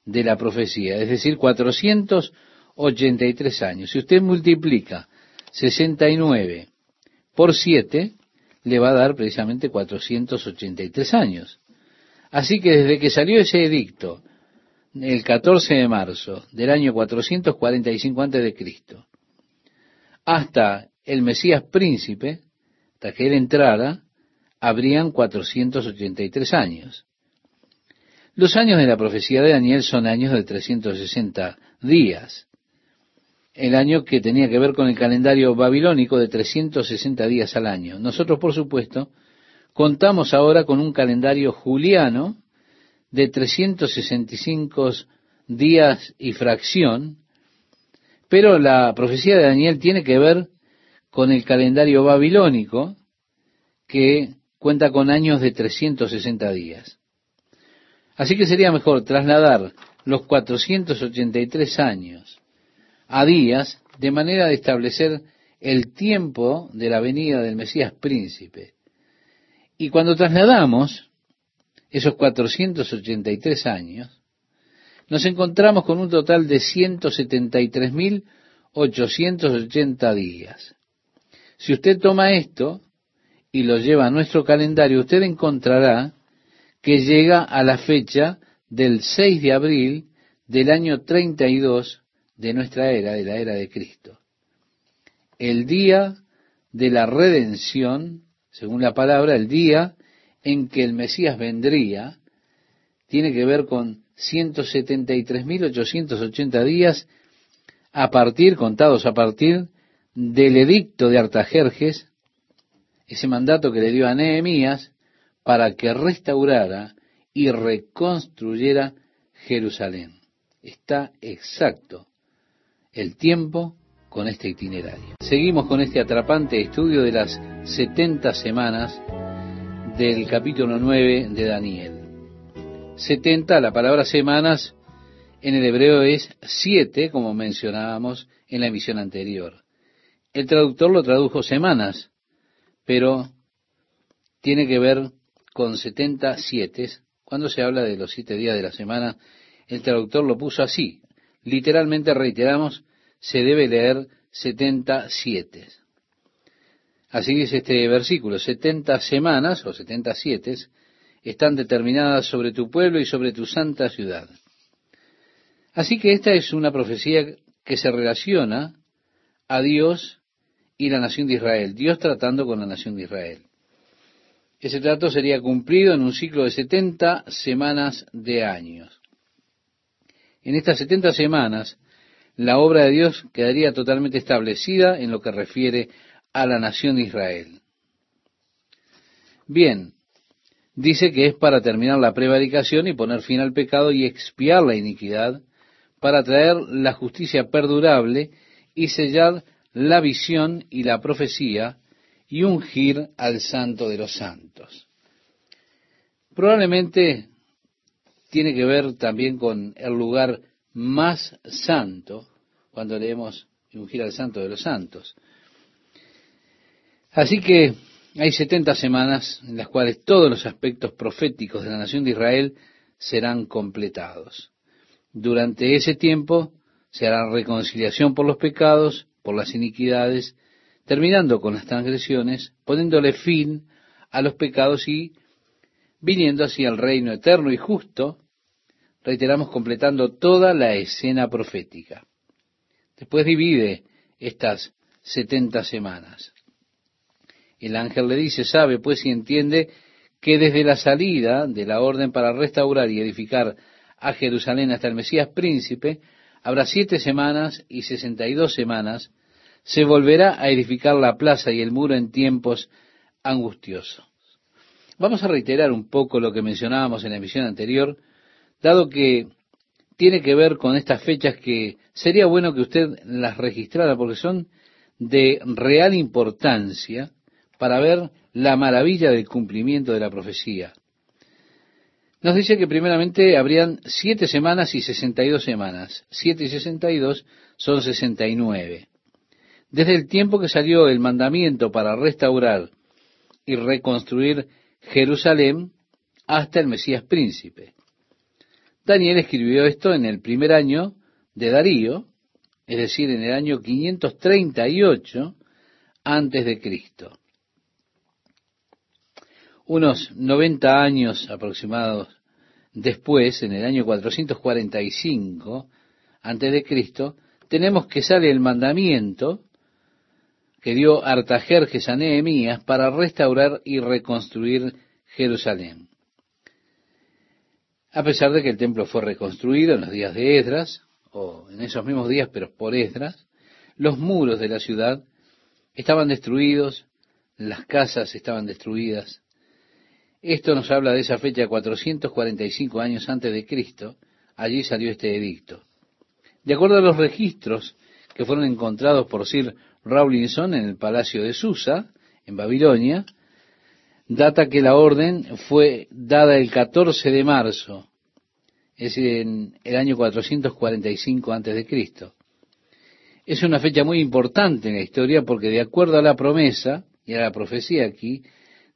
de la profecía, es decir, 483 años. Si usted multiplica 69 por 7, le va a dar precisamente 483 años. Así que desde que salió ese edicto, el 14 de marzo del año 445 antes de Cristo, hasta el Mesías príncipe, hasta que él entrara, habrían 483 años. Los años de la profecía de Daniel son años de 360 días el año que tenía que ver con el calendario babilónico de 360 días al año. Nosotros, por supuesto, contamos ahora con un calendario juliano de 365 días y fracción, pero la profecía de Daniel tiene que ver con el calendario babilónico que cuenta con años de 360 días. Así que sería mejor trasladar los 483 años a días, de manera de establecer el tiempo de la venida del Mesías príncipe. Y cuando trasladamos esos 483 años, nos encontramos con un total de 173.880 días. Si usted toma esto y lo lleva a nuestro calendario, usted encontrará que llega a la fecha del 6 de abril del año 32 de nuestra era, de la era de Cristo. El día de la redención, según la palabra, el día en que el Mesías vendría, tiene que ver con 173.880 días a partir, contados a partir del edicto de Artajerjes, ese mandato que le dio a Nehemías para que restaurara y reconstruyera Jerusalén. Está exacto el tiempo con este itinerario. Seguimos con este atrapante estudio de las 70 semanas del capítulo 9 de Daniel. 70, la palabra semanas en el hebreo es 7, como mencionábamos en la emisión anterior. El traductor lo tradujo semanas, pero tiene que ver con 70 siete. Cuando se habla de los siete días de la semana, el traductor lo puso así. Literalmente reiteramos, se debe leer 77. Así dice este versículo, 70 semanas o 77 están determinadas sobre tu pueblo y sobre tu santa ciudad. Así que esta es una profecía que se relaciona a Dios y la nación de Israel, Dios tratando con la nación de Israel. Ese trato sería cumplido en un ciclo de 70 semanas de años. En estas 70 semanas, la obra de Dios quedaría totalmente establecida en lo que refiere a la nación de Israel. Bien, dice que es para terminar la prevaricación y poner fin al pecado y expiar la iniquidad, para traer la justicia perdurable y sellar la visión y la profecía y ungir al santo de los santos. Probablemente tiene que ver también con el lugar más santo cuando leemos ungir al santo de los santos. Así que hay 70 semanas en las cuales todos los aspectos proféticos de la nación de Israel serán completados. Durante ese tiempo se hará reconciliación por los pecados, por las iniquidades, terminando con las transgresiones, poniéndole fin a los pecados y viniendo así al reino eterno y justo, reiteramos completando toda la escena profética. Después divide estas setenta semanas. El ángel le dice, sabe pues y entiende que desde la salida de la orden para restaurar y edificar a Jerusalén hasta el Mesías príncipe, habrá siete semanas y sesenta y dos semanas, se volverá a edificar la plaza y el muro en tiempos angustiosos. Vamos a reiterar un poco lo que mencionábamos en la emisión anterior, dado que tiene que ver con estas fechas que sería bueno que usted las registrara porque son de real importancia para ver la maravilla del cumplimiento de la profecía. Nos dice que primeramente habrían siete semanas y sesenta y dos semanas. Siete y sesenta y dos son sesenta y nueve. Desde el tiempo que salió el mandamiento para restaurar y reconstruir Jerusalén hasta el Mesías príncipe. Daniel escribió esto en el primer año de Darío, es decir, en el año 538 antes de Cristo unos 90 años aproximados después, en el año 445 antes de Cristo, tenemos que sale el mandamiento que dio Artajerjes a Nehemías para restaurar y reconstruir Jerusalén. A pesar de que el templo fue reconstruido en los días de Esdras, o en esos mismos días, pero por Esdras, los muros de la ciudad estaban destruidos, las casas estaban destruidas, esto nos habla de esa fecha 445 años antes de Cristo. Allí salió este edicto. De acuerdo a los registros que fueron encontrados por Sir Rawlinson en el palacio de Susa, en Babilonia, data que la orden fue dada el 14 de marzo, es en el año 445 antes de Cristo. es una fecha muy importante en la historia porque de acuerdo a la promesa y a la profecía aquí,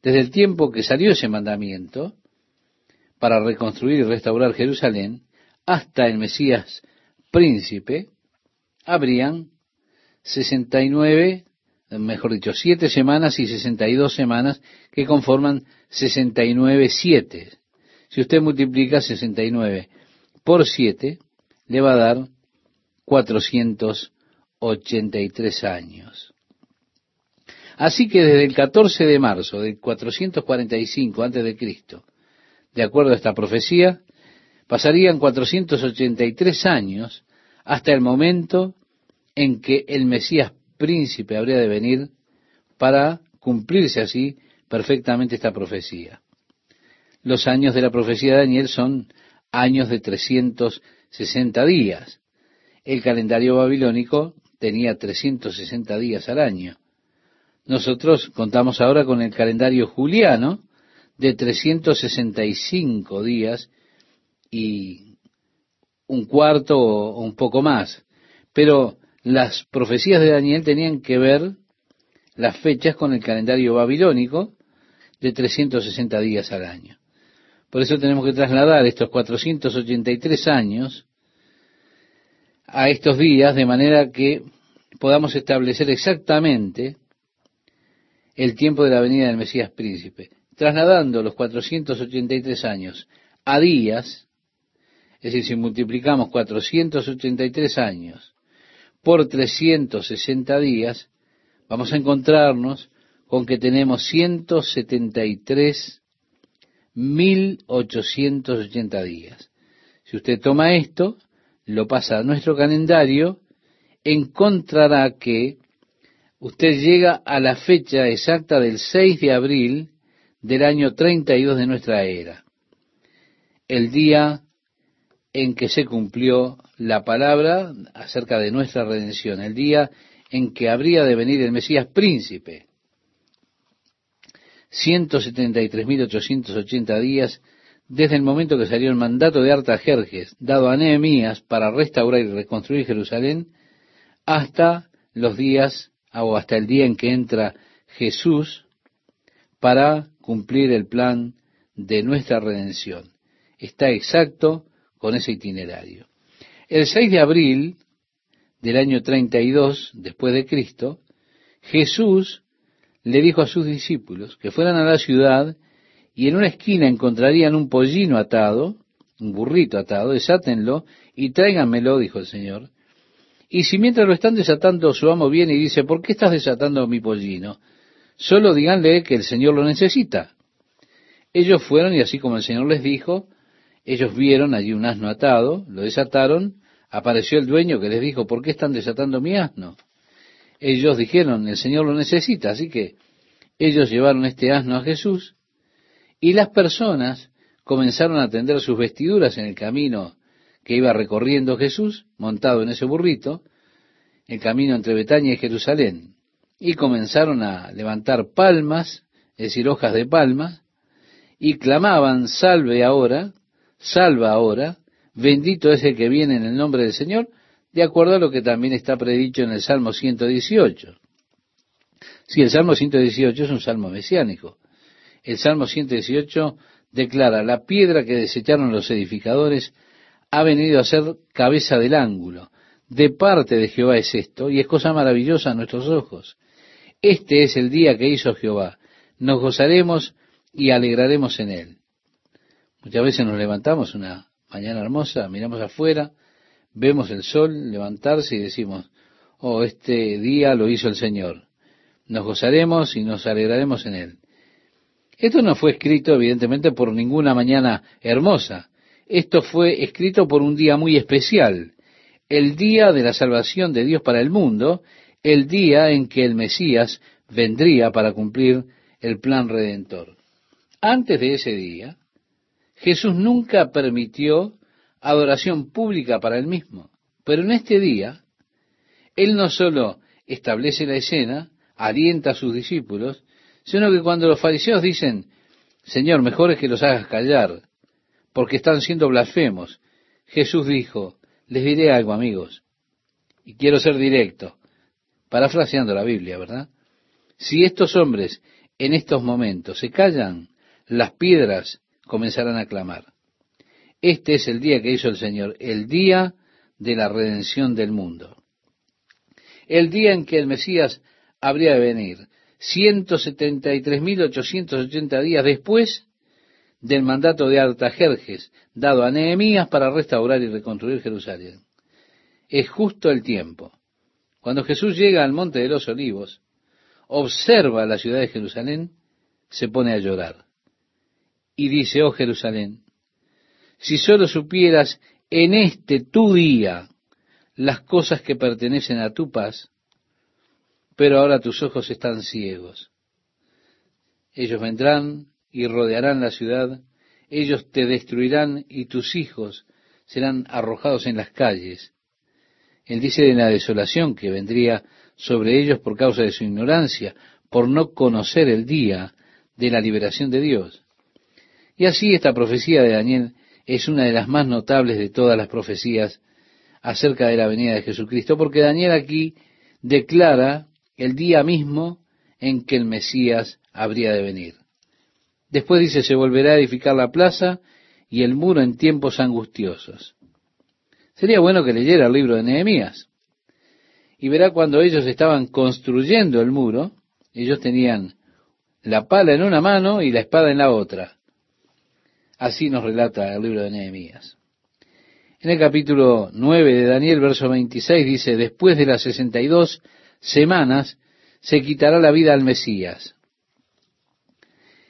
desde el tiempo que salió ese mandamiento para reconstruir y restaurar Jerusalén, hasta el Mesías príncipe, habrían 69, mejor dicho, siete semanas y 62 semanas que conforman 69 siete. Si usted multiplica 69 por 7, le va a dar 483 años. Así que desde el 14 de marzo de 445 antes de Cristo, de acuerdo a esta profecía, pasarían 483 años hasta el momento en que el Mesías príncipe habría de venir para cumplirse así perfectamente esta profecía. Los años de la profecía de Daniel son años de 360 días. El calendario babilónico tenía 360 días al año. Nosotros contamos ahora con el calendario juliano de 365 días y un cuarto o un poco más. Pero las profecías de Daniel tenían que ver las fechas con el calendario babilónico de 360 días al año. Por eso tenemos que trasladar estos 483 años a estos días de manera que podamos establecer exactamente el tiempo de la venida del Mesías príncipe. Trasladando los 483 años a días, es decir, si multiplicamos 483 años por 360 días, vamos a encontrarnos con que tenemos 173 1880 días. Si usted toma esto, lo pasa a nuestro calendario, encontrará que usted llega a la fecha exacta del 6 de abril del año 32 de nuestra era, el día en que se cumplió la palabra acerca de nuestra redención, el día en que habría de venir el Mesías príncipe. 173.880 días desde el momento que salió el mandato de Artajerjes dado a Nehemías para restaurar y reconstruir Jerusalén hasta los días o hasta el día en que entra Jesús para cumplir el plan de nuestra redención. Está exacto con ese itinerario. El 6 de abril del año 32 después de Cristo, Jesús le dijo a sus discípulos que fueran a la ciudad y en una esquina encontrarían un pollino atado, un burrito atado, desátenlo y tráiganmelo, dijo el Señor. Y si mientras lo están desatando su amo viene y dice, ¿por qué estás desatando mi pollino? Solo díganle que el Señor lo necesita. Ellos fueron y así como el Señor les dijo, ellos vieron allí un asno atado, lo desataron, apareció el dueño que les dijo, ¿por qué están desatando mi asno? ellos dijeron, el Señor lo necesita, así que ellos llevaron este asno a Jesús y las personas comenzaron a tender sus vestiduras en el camino que iba recorriendo Jesús, montado en ese burrito, el camino entre Betania y Jerusalén, y comenzaron a levantar palmas, es decir, hojas de palmas, y clamaban, salve ahora, salva ahora, bendito es el que viene en el nombre del Señor, de acuerdo a lo que también está predicho en el Salmo 118. Si el Salmo 118 es un salmo mesiánico. El Salmo 118 declara, la piedra que desecharon los edificadores ha venido a ser cabeza del ángulo. De parte de Jehová es esto, y es cosa maravillosa a nuestros ojos. Este es el día que hizo Jehová. Nos gozaremos y alegraremos en él. Muchas veces nos levantamos una mañana hermosa, miramos afuera, vemos el sol levantarse y decimos, oh, este día lo hizo el Señor. Nos gozaremos y nos alegraremos en él. Esto no fue escrito, evidentemente, por ninguna mañana hermosa. Esto fue escrito por un día muy especial, el día de la salvación de Dios para el mundo, el día en que el Mesías vendría para cumplir el plan redentor. Antes de ese día, Jesús nunca permitió adoración pública para él mismo. Pero en este día, él no solo establece la escena, alienta a sus discípulos, sino que cuando los fariseos dicen, Señor, mejor es que los hagas callar, porque están siendo blasfemos, Jesús dijo, les diré algo, amigos, Y quiero ser directo, parafraseando la Biblia, ¿verdad? Si estos hombres en estos momentos se callan, las piedras comenzarán a clamar. Este es el día que hizo el Señor, el día de la redención del mundo. El día en que el Mesías habría de venir, 173.880 días después del mandato de Artajerjes dado a Nehemías para restaurar y reconstruir Jerusalén. Es justo el tiempo. Cuando Jesús llega al monte de los olivos, observa la ciudad de Jerusalén, se pone a llorar. Y dice, oh Jerusalén, si solo supieras en este tu día las cosas que pertenecen a tu paz, pero ahora tus ojos están ciegos. Ellos vendrán y rodearán la ciudad, ellos te destruirán y tus hijos serán arrojados en las calles. Él dice de la desolación que vendría sobre ellos por causa de su ignorancia, por no conocer el día de la liberación de Dios. Y así esta profecía de Daniel es una de las más notables de todas las profecías acerca de la venida de Jesucristo, porque Daniel aquí declara el día mismo en que el Mesías habría de venir. Después dice, se volverá a edificar la plaza y el muro en tiempos angustiosos. Sería bueno que leyera el libro de Nehemías. Y verá cuando ellos estaban construyendo el muro, ellos tenían la pala en una mano y la espada en la otra. Así nos relata el libro de Nehemías. En el capítulo 9 de Daniel, verso 26, dice, después de las 62 semanas se quitará la vida al Mesías.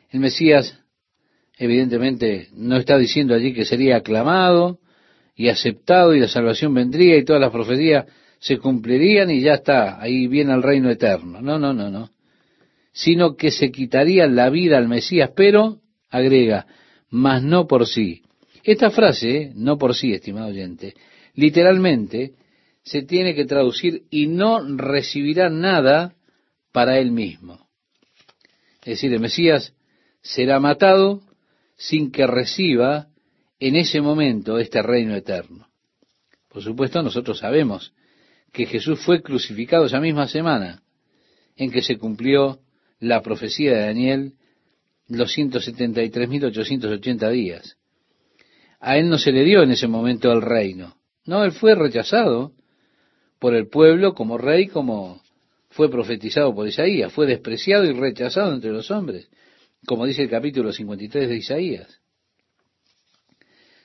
El Mesías, evidentemente, no está diciendo allí que sería aclamado y aceptado y la salvación vendría y todas las profecías se cumplirían y ya está, ahí viene el reino eterno. No, no, no, no. Sino que se quitaría la vida al Mesías, pero, agrega, mas no por sí. Esta frase, no por sí, estimado oyente, literalmente se tiene que traducir y no recibirá nada para él mismo. Es decir, el Mesías será matado sin que reciba en ese momento este reino eterno. Por supuesto, nosotros sabemos que Jesús fue crucificado esa misma semana en que se cumplió la profecía de Daniel los 173.880 días. A él no se le dio en ese momento el reino. No, él fue rechazado por el pueblo como rey, como fue profetizado por Isaías. Fue despreciado y rechazado entre los hombres, como dice el capítulo 53 de Isaías.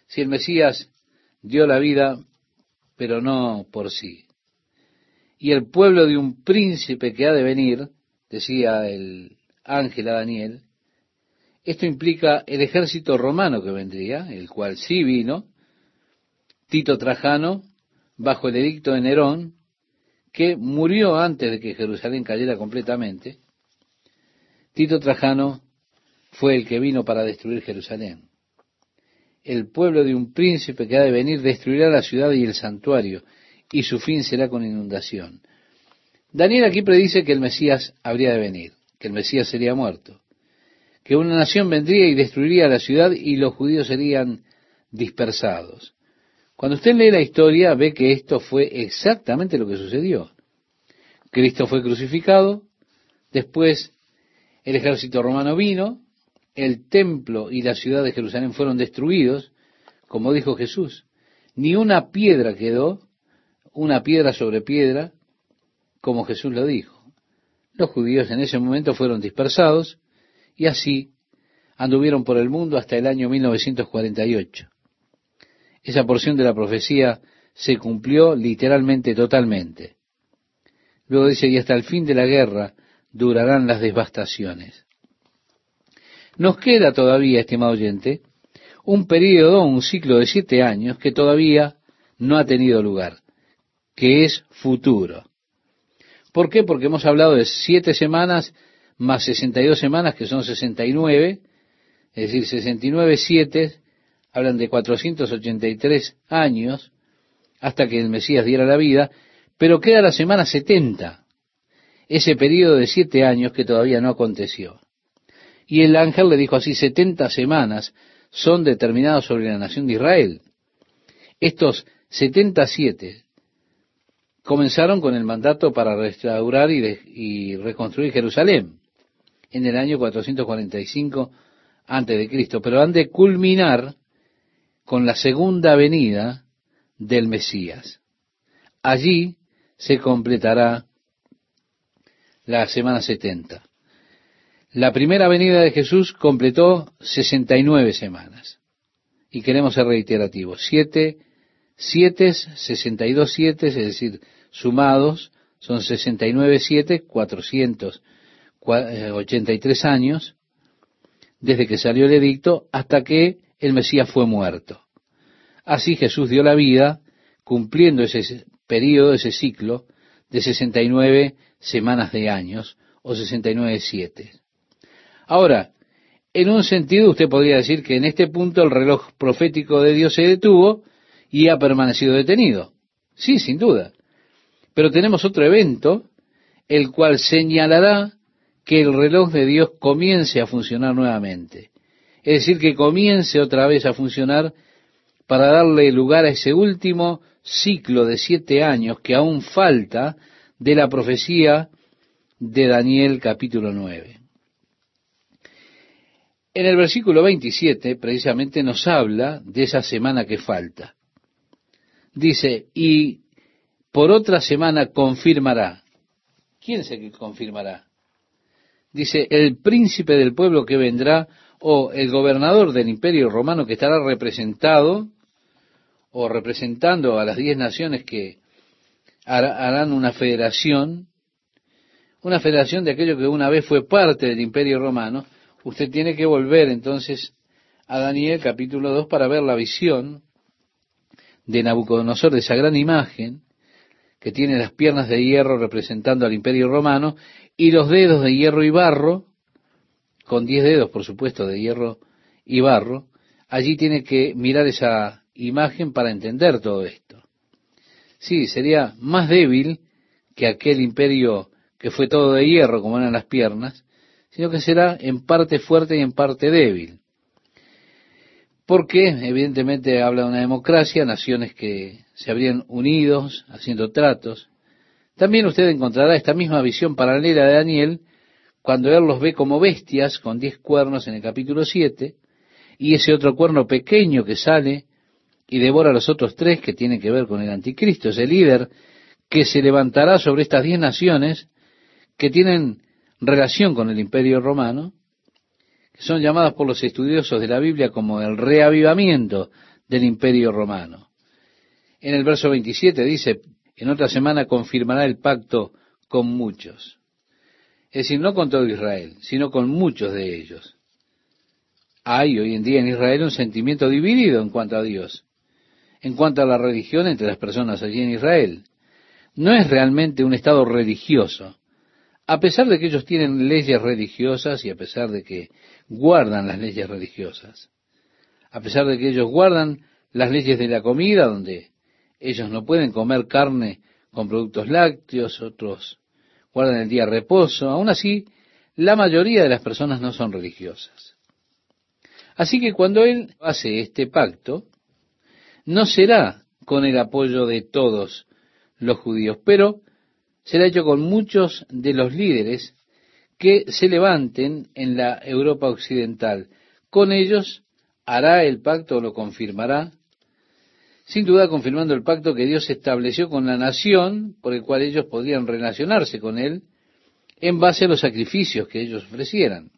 Si el Mesías dio la vida, pero no por sí. Y el pueblo de un príncipe que ha de venir, decía el ángel a Daniel, esto implica el ejército romano que vendría, el cual sí vino, Tito Trajano, bajo el edicto de Nerón, que murió antes de que Jerusalén cayera completamente. Tito Trajano fue el que vino para destruir Jerusalén. El pueblo de un príncipe que ha de venir destruirá la ciudad y el santuario, y su fin será con inundación. Daniel aquí predice que el Mesías habría de venir, que el Mesías sería muerto que una nación vendría y destruiría la ciudad y los judíos serían dispersados. Cuando usted lee la historia ve que esto fue exactamente lo que sucedió. Cristo fue crucificado, después el ejército romano vino, el templo y la ciudad de Jerusalén fueron destruidos, como dijo Jesús. Ni una piedra quedó, una piedra sobre piedra, como Jesús lo dijo. Los judíos en ese momento fueron dispersados, y así anduvieron por el mundo hasta el año 1948. Esa porción de la profecía se cumplió literalmente totalmente. Luego dice, y hasta el fin de la guerra durarán las devastaciones. Nos queda todavía, estimado oyente, un periodo, un ciclo de siete años que todavía no ha tenido lugar, que es futuro. ¿Por qué? Porque hemos hablado de siete semanas más 62 semanas, que son 69, es decir, 69 siete, hablan de 483 años hasta que el Mesías diera la vida, pero queda la semana 70, ese periodo de siete años que todavía no aconteció. Y el ángel le dijo así, 70 semanas son determinadas sobre la nación de Israel. Estos 77 comenzaron con el mandato para restaurar y, y reconstruir Jerusalén en el año 445 antes de Cristo, pero han de culminar con la segunda venida del Mesías. Allí se completará la semana 70. La primera venida de Jesús completó 69 semanas. Y queremos ser reiterativos. Siete, siete, 62 siete, es decir, sumados, son 69 siete, 483 años, desde que salió el edicto hasta que el Mesías fue muerto. Así Jesús dio la vida, cumpliendo ese periodo, ese ciclo de 69 semanas de años, o 69 siete. Ahora, en un sentido usted podría decir que en este punto el reloj profético de Dios se detuvo y ha permanecido detenido. Sí, sin duda. Pero tenemos otro evento, el cual señalará que el reloj de Dios comience a funcionar nuevamente. Es decir, que comience otra vez a funcionar para darle lugar a ese último ciclo de siete años que aún falta de la profecía de Daniel capítulo 9. En el versículo 27 precisamente nos habla de esa semana que falta. Dice, y por otra semana confirmará. ¿Quién que confirmará? Dice, el príncipe del pueblo que vendrá o el gobernador del imperio romano que estará representado o representando a las diez naciones que harán una federación, una federación de aquello que una vez fue parte del imperio romano, usted tiene que volver entonces a Daniel capítulo 2 para ver la visión de Nabucodonosor de esa gran imagen que tiene las piernas de hierro representando al imperio romano y los dedos de hierro y barro, con diez dedos por supuesto de hierro y barro, allí tiene que mirar esa imagen para entender todo esto. Sí, sería más débil que aquel imperio que fue todo de hierro como eran las piernas, sino que será en parte fuerte y en parte débil. Porque evidentemente habla de una democracia, naciones que se habrían unidos haciendo tratos. También usted encontrará esta misma visión paralela de Daniel cuando él los ve como bestias con diez cuernos en el capítulo 7 y ese otro cuerno pequeño que sale y devora a los otros tres que tienen que ver con el anticristo, ese líder que se levantará sobre estas diez naciones que tienen relación con el imperio romano, que son llamadas por los estudiosos de la Biblia como el reavivamiento del imperio romano. En el verso 27 dice, en otra semana confirmará el pacto con muchos. Es decir, no con todo Israel, sino con muchos de ellos. Hay hoy en día en Israel un sentimiento dividido en cuanto a Dios, en cuanto a la religión entre las personas allí en Israel. No es realmente un estado religioso, a pesar de que ellos tienen leyes religiosas y a pesar de que guardan las leyes religiosas, a pesar de que ellos guardan las leyes de la comida, donde ellos no pueden comer carne con productos lácteos, otros guardan el día de reposo, aún así, la mayoría de las personas no son religiosas. Así que cuando Él hace este pacto, no será con el apoyo de todos los judíos, pero será hecho con muchos de los líderes que se levanten en la Europa occidental. Con ellos hará el pacto, lo confirmará, sin duda confirmando el pacto que Dios estableció con la nación, por el cual ellos podían relacionarse con Él, en base a los sacrificios que ellos ofrecieran.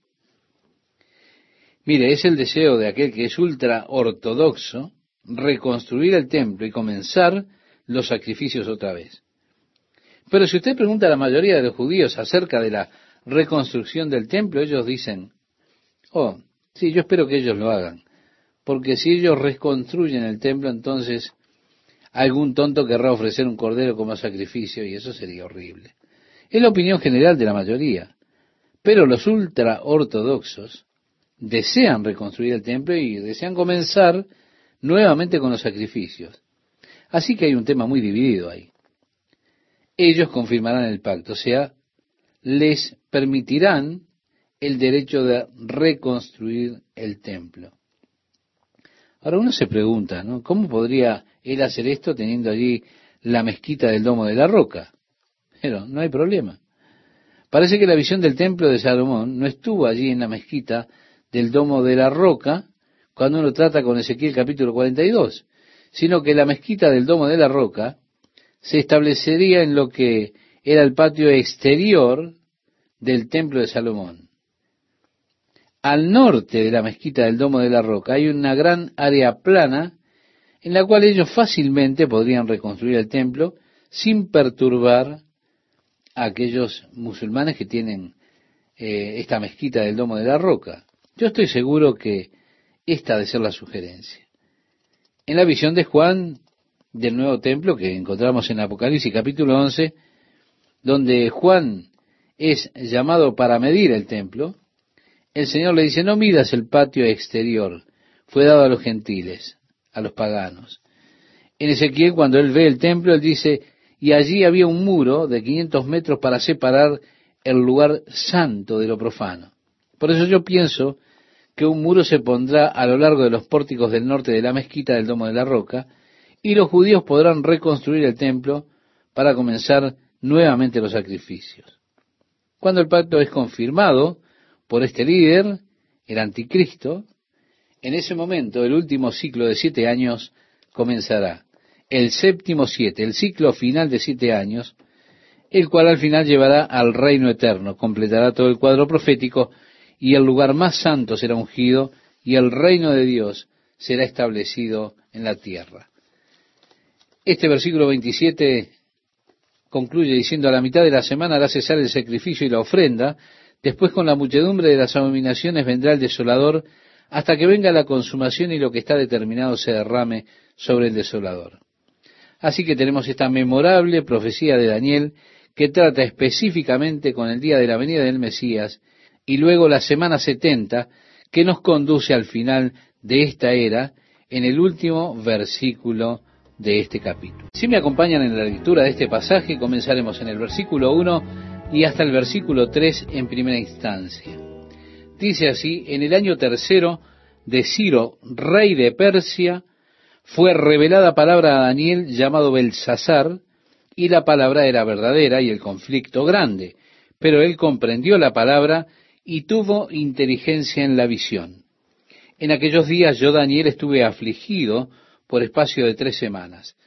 Mire, es el deseo de aquel que es ultra ortodoxo reconstruir el templo y comenzar los sacrificios otra vez. Pero si usted pregunta a la mayoría de los judíos acerca de la reconstrucción del templo, ellos dicen, oh, sí, yo espero que ellos lo hagan, porque si ellos reconstruyen el templo, entonces algún tonto querrá ofrecer un cordero como sacrificio y eso sería horrible. Es la opinión general de la mayoría, pero los ultra ortodoxos desean reconstruir el templo y desean comenzar nuevamente con los sacrificios. Así que hay un tema muy dividido ahí. Ellos confirmarán el pacto, o sea, les permitirán el derecho de reconstruir el templo. Ahora uno se pregunta, ¿no? ¿Cómo podría él hacer esto teniendo allí la mezquita del domo de la roca. Pero no hay problema. Parece que la visión del templo de Salomón no estuvo allí en la mezquita del domo de la roca cuando uno trata con Ezequiel capítulo 42, sino que la mezquita del domo de la roca se establecería en lo que era el patio exterior del templo de Salomón. Al norte de la mezquita del Domo de la Roca hay una gran área plana en la cual ellos fácilmente podrían reconstruir el templo sin perturbar a aquellos musulmanes que tienen eh, esta mezquita del Domo de la Roca. Yo estoy seguro que esta ha de ser la sugerencia. En la visión de Juan del nuevo templo que encontramos en Apocalipsis capítulo 11, donde Juan es llamado para medir el templo, el Señor le dice, no midas el patio exterior, fue dado a los gentiles, a los paganos. En Ezequiel, cuando él ve el templo, él dice, y allí había un muro de 500 metros para separar el lugar santo de lo profano. Por eso yo pienso que un muro se pondrá a lo largo de los pórticos del norte de la mezquita del Domo de la Roca, y los judíos podrán reconstruir el templo para comenzar nuevamente los sacrificios. Cuando el pacto es confirmado por este líder, el anticristo, en ese momento el último ciclo de siete años comenzará. El séptimo siete, el ciclo final de siete años, el cual al final llevará al reino eterno, completará todo el cuadro profético y el lugar más santo será ungido y el reino de Dios será establecido en la tierra. Este versículo 27 concluye diciendo, a la mitad de la semana hará cesar el sacrificio y la ofrenda, después con la muchedumbre de las abominaciones vendrá el desolador, hasta que venga la consumación y lo que está determinado se derrame sobre el desolador. Así que tenemos esta memorable profecía de Daniel que trata específicamente con el día de la venida del Mesías y luego la semana setenta que nos conduce al final de esta era en el último versículo de este capítulo. Si me acompañan en la lectura de este pasaje, comenzaremos en el versículo 1 y hasta el versículo 3 en primera instancia. Dice así, en el año tercero de Ciro, rey de Persia, fue revelada palabra a Daniel llamado Belsasar, y la palabra era verdadera y el conflicto grande, pero él comprendió la palabra y tuvo inteligencia en la visión. En aquellos días yo, Daniel, estuve afligido por espacio de tres semanas.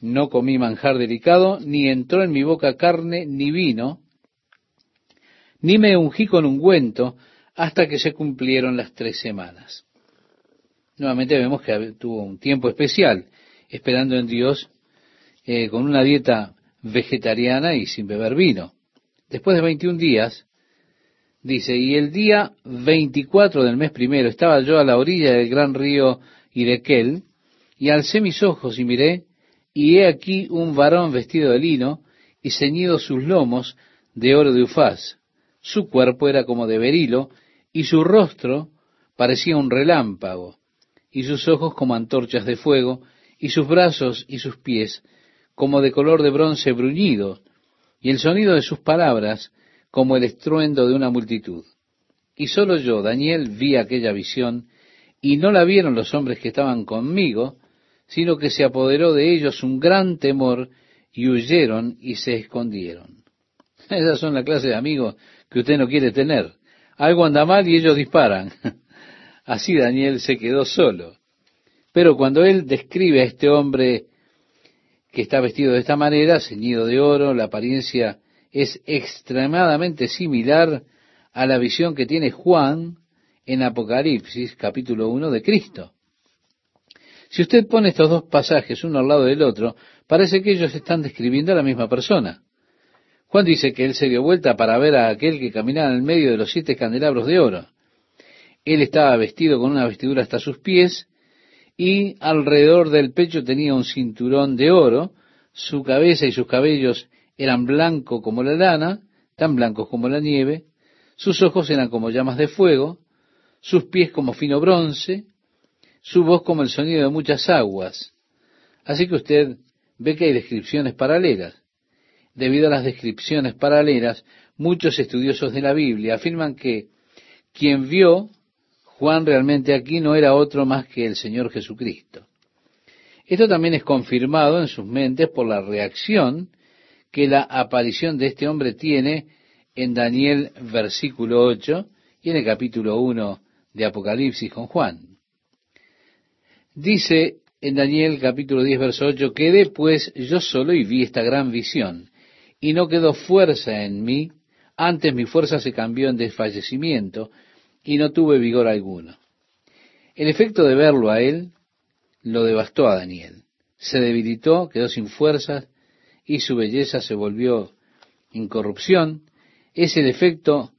No comí manjar delicado, ni entró en mi boca carne ni vino, ni me ungí con ungüento hasta que se cumplieron las tres semanas. Nuevamente vemos que tuvo un tiempo especial, esperando en Dios, eh, con una dieta vegetariana y sin beber vino. Después de 21 días, dice, y el día 24 del mes primero estaba yo a la orilla del gran río Irequel, y alcé mis ojos y miré, y he aquí un varón vestido de lino y ceñido sus lomos de oro de Ufaz. Su cuerpo era como de berilo y su rostro parecía un relámpago y sus ojos como antorchas de fuego y sus brazos y sus pies como de color de bronce bruñido y el sonido de sus palabras como el estruendo de una multitud. Y solo yo, Daniel, vi aquella visión y no la vieron los hombres que estaban conmigo, sino que se apoderó de ellos un gran temor y huyeron y se escondieron. Esas son la clase de amigos que usted no quiere tener. Algo anda mal y ellos disparan. Así Daniel se quedó solo. Pero cuando él describe a este hombre que está vestido de esta manera, ceñido de oro, la apariencia es extremadamente similar a la visión que tiene Juan en Apocalipsis capítulo 1 de Cristo. Si usted pone estos dos pasajes uno al lado del otro, parece que ellos están describiendo a la misma persona. Juan dice que él se dio vuelta para ver a aquel que caminaba en el medio de los siete candelabros de oro. Él estaba vestido con una vestidura hasta sus pies y alrededor del pecho tenía un cinturón de oro, su cabeza y sus cabellos eran blancos como la lana, tan blancos como la nieve, sus ojos eran como llamas de fuego, sus pies como fino bronce, su voz como el sonido de muchas aguas. Así que usted ve que hay descripciones paralelas. Debido a las descripciones paralelas, muchos estudiosos de la Biblia afirman que quien vio Juan realmente aquí no era otro más que el Señor Jesucristo. Esto también es confirmado en sus mentes por la reacción que la aparición de este hombre tiene en Daniel versículo 8 y en el capítulo 1 de Apocalipsis con Juan. Dice en Daniel capítulo 10 verso 8, quedé pues yo solo y vi esta gran visión, y no quedó fuerza en mí, antes mi fuerza se cambió en desfallecimiento, y no tuve vigor alguno. El efecto de verlo a él lo devastó a Daniel. Se debilitó, quedó sin fuerzas, y su belleza se volvió incorrupción. Es el efecto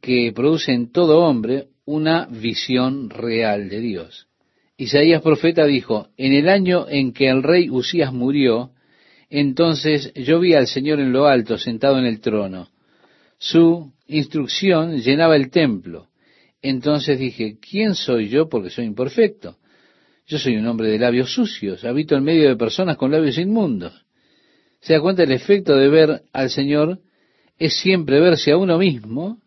que produce en todo hombre una visión real de Dios. Isaías profeta dijo, en el año en que el rey Usías murió, entonces yo vi al Señor en lo alto, sentado en el trono. Su instrucción llenaba el templo. Entonces dije, ¿quién soy yo? Porque soy imperfecto. Yo soy un hombre de labios sucios, habito en medio de personas con labios inmundos. ¿Se da cuenta el efecto de ver al Señor? Es siempre verse a uno mismo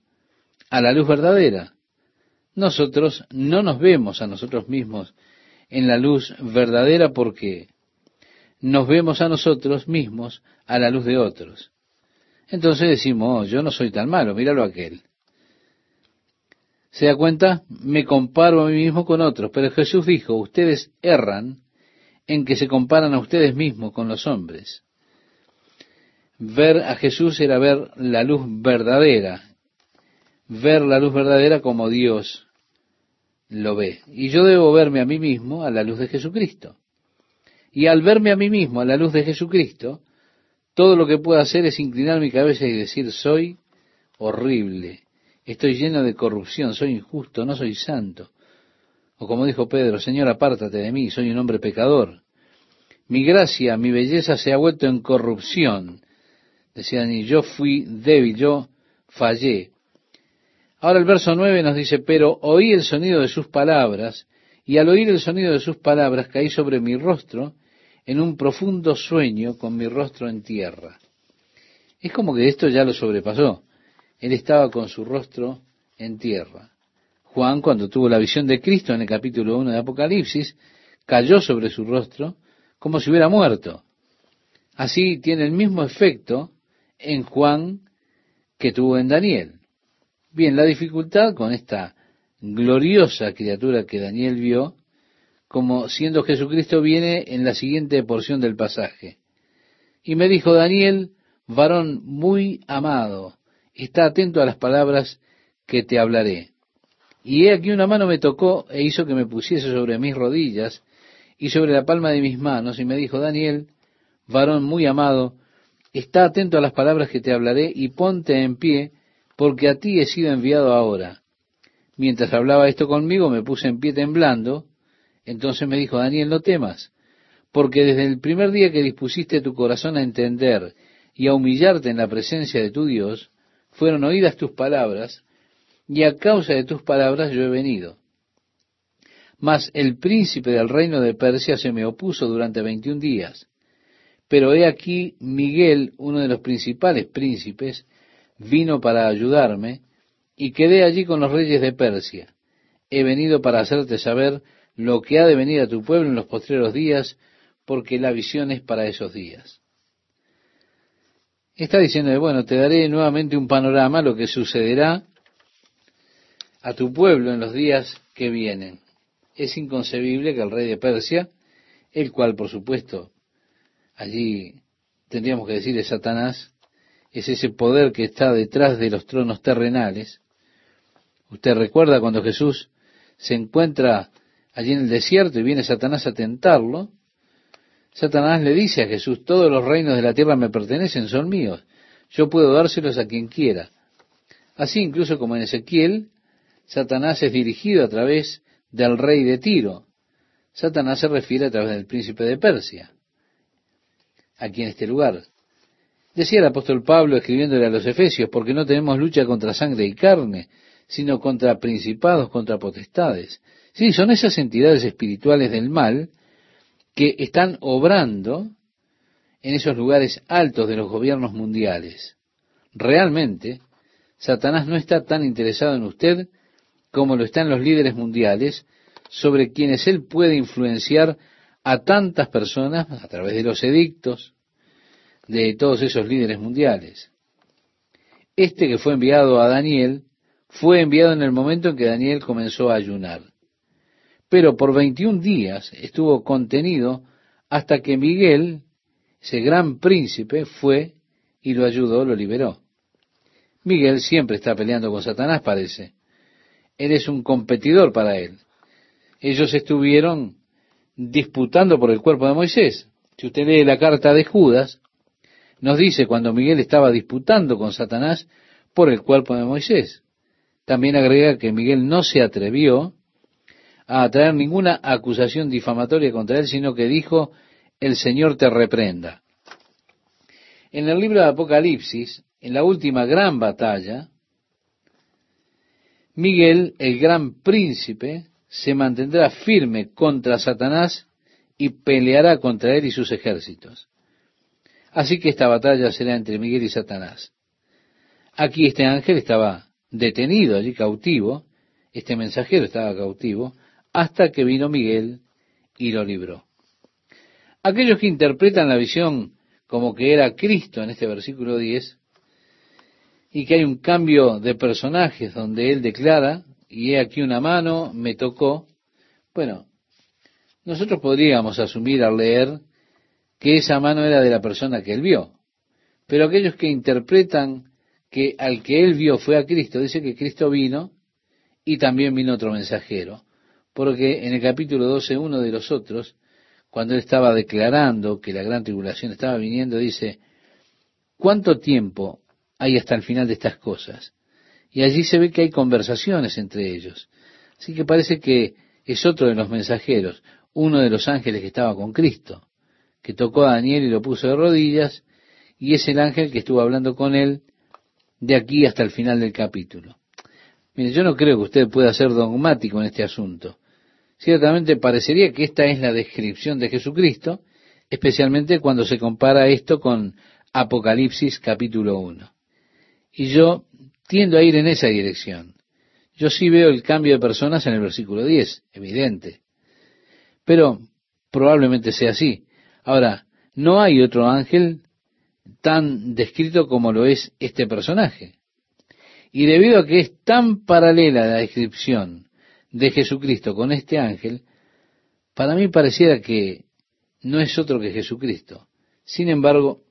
a la luz verdadera. Nosotros no nos vemos a nosotros mismos en la luz verdadera porque nos vemos a nosotros mismos a la luz de otros. Entonces decimos, oh, yo no soy tan malo, míralo aquel. ¿Se da cuenta? Me comparo a mí mismo con otros, pero Jesús dijo, ustedes erran en que se comparan a ustedes mismos con los hombres. Ver a Jesús era ver la luz verdadera, ver la luz verdadera como Dios lo ve. Y yo debo verme a mí mismo a la luz de Jesucristo. Y al verme a mí mismo a la luz de Jesucristo, todo lo que puedo hacer es inclinar mi cabeza y decir, soy horrible, estoy lleno de corrupción, soy injusto, no soy santo. O como dijo Pedro, Señor, apártate de mí, soy un hombre pecador. Mi gracia, mi belleza se ha vuelto en corrupción. Decían, y yo fui débil, yo fallé. Ahora el verso 9 nos dice, pero oí el sonido de sus palabras, y al oír el sonido de sus palabras caí sobre mi rostro en un profundo sueño con mi rostro en tierra. Es como que esto ya lo sobrepasó. Él estaba con su rostro en tierra. Juan, cuando tuvo la visión de Cristo en el capítulo 1 de Apocalipsis, cayó sobre su rostro como si hubiera muerto. Así tiene el mismo efecto en Juan que tuvo en Daniel. Bien, la dificultad con esta gloriosa criatura que Daniel vio, como siendo Jesucristo, viene en la siguiente porción del pasaje. Y me dijo Daniel, varón muy amado, está atento a las palabras que te hablaré. Y he aquí una mano me tocó e hizo que me pusiese sobre mis rodillas y sobre la palma de mis manos, y me dijo, Daniel, varón muy amado, está atento a las palabras que te hablaré y ponte en pie, porque a ti he sido enviado ahora. Mientras hablaba esto conmigo, me puse en pie temblando. Entonces me dijo, Daniel, no temas, porque desde el primer día que dispusiste tu corazón a entender y a humillarte en la presencia de tu Dios, fueron oídas tus palabras, y a causa de tus palabras yo he venido. Mas el príncipe del reino de Persia se me opuso durante veintiún días. Pero he aquí Miguel, uno de los principales príncipes, vino para ayudarme, y quedé allí con los reyes de Persia. He venido para hacerte saber lo que ha de venir a tu pueblo en los postreros días, porque la visión es para esos días. Está diciendo, bueno, te daré nuevamente un panorama, lo que sucederá a tu pueblo en los días que vienen. Es inconcebible que el rey de Persia, el cual por supuesto allí tendríamos que decir es Satanás, es ese poder que está detrás de los tronos terrenales. Usted recuerda cuando Jesús se encuentra allí en el desierto y viene Satanás a tentarlo. Satanás le dice a Jesús, todos los reinos de la tierra me pertenecen, son míos. Yo puedo dárselos a quien quiera. Así incluso como en Ezequiel, Satanás es dirigido a través del rey de Tiro. Satanás se refiere a través del príncipe de Persia, aquí en este lugar. Decía el apóstol Pablo escribiéndole a los Efesios, porque no tenemos lucha contra sangre y carne, sino contra principados, contra potestades. Sí, son esas entidades espirituales del mal que están obrando en esos lugares altos de los gobiernos mundiales. Realmente, Satanás no está tan interesado en usted como lo están los líderes mundiales, sobre quienes él puede influenciar a tantas personas a través de los edictos de todos esos líderes mundiales. Este que fue enviado a Daniel fue enviado en el momento en que Daniel comenzó a ayunar. Pero por 21 días estuvo contenido hasta que Miguel, ese gran príncipe, fue y lo ayudó, lo liberó. Miguel siempre está peleando con Satanás, parece. Él es un competidor para él. Ellos estuvieron disputando por el cuerpo de Moisés. Si usted lee la carta de Judas, nos dice cuando Miguel estaba disputando con Satanás por el cuerpo de Moisés. También agrega que Miguel no se atrevió a traer ninguna acusación difamatoria contra él, sino que dijo, el Señor te reprenda. En el libro de Apocalipsis, en la última gran batalla, Miguel, el gran príncipe, se mantendrá firme contra Satanás y peleará contra él y sus ejércitos. Así que esta batalla será entre Miguel y Satanás. Aquí este ángel estaba detenido allí cautivo, este mensajero estaba cautivo, hasta que vino Miguel y lo libró. Aquellos que interpretan la visión como que era Cristo en este versículo 10, y que hay un cambio de personajes donde él declara, y he aquí una mano, me tocó, bueno, nosotros podríamos asumir al leer que esa mano era de la persona que él vio, pero aquellos que interpretan que al que él vio fue a Cristo, dice que Cristo vino y también vino otro mensajero. Porque en el capítulo 12, uno de los otros, cuando él estaba declarando que la gran tribulación estaba viniendo, dice, ¿cuánto tiempo hay hasta el final de estas cosas? Y allí se ve que hay conversaciones entre ellos. Así que parece que es otro de los mensajeros, uno de los ángeles que estaba con Cristo, que tocó a Daniel y lo puso de rodillas, y es el ángel que estuvo hablando con él de aquí hasta el final del capítulo. Mire, yo no creo que usted pueda ser dogmático en este asunto. Ciertamente parecería que esta es la descripción de Jesucristo, especialmente cuando se compara esto con Apocalipsis capítulo 1. Y yo tiendo a ir en esa dirección. Yo sí veo el cambio de personas en el versículo 10, evidente. Pero probablemente sea así. Ahora, no hay otro ángel tan descrito como lo es este personaje. Y debido a que es tan paralela la descripción de Jesucristo con este ángel, para mí pareciera que no es otro que Jesucristo. Sin embargo,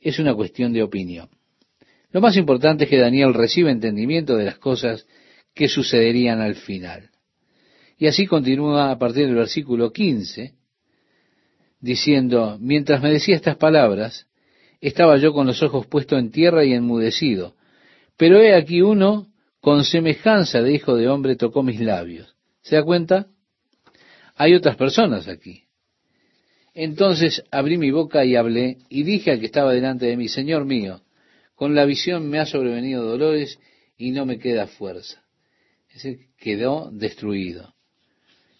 es una cuestión de opinión. Lo más importante es que Daniel recibe entendimiento de las cosas que sucederían al final. Y así continúa a partir del versículo 15, diciendo, mientras me decía estas palabras, estaba yo con los ojos puestos en tierra y enmudecido. Pero he aquí uno con semejanza de hijo de hombre tocó mis labios. ¿Se da cuenta? Hay otras personas aquí. Entonces abrí mi boca y hablé y dije al que estaba delante de mí, Señor mío, con la visión me ha sobrevenido dolores y no me queda fuerza. Ese quedó destruido.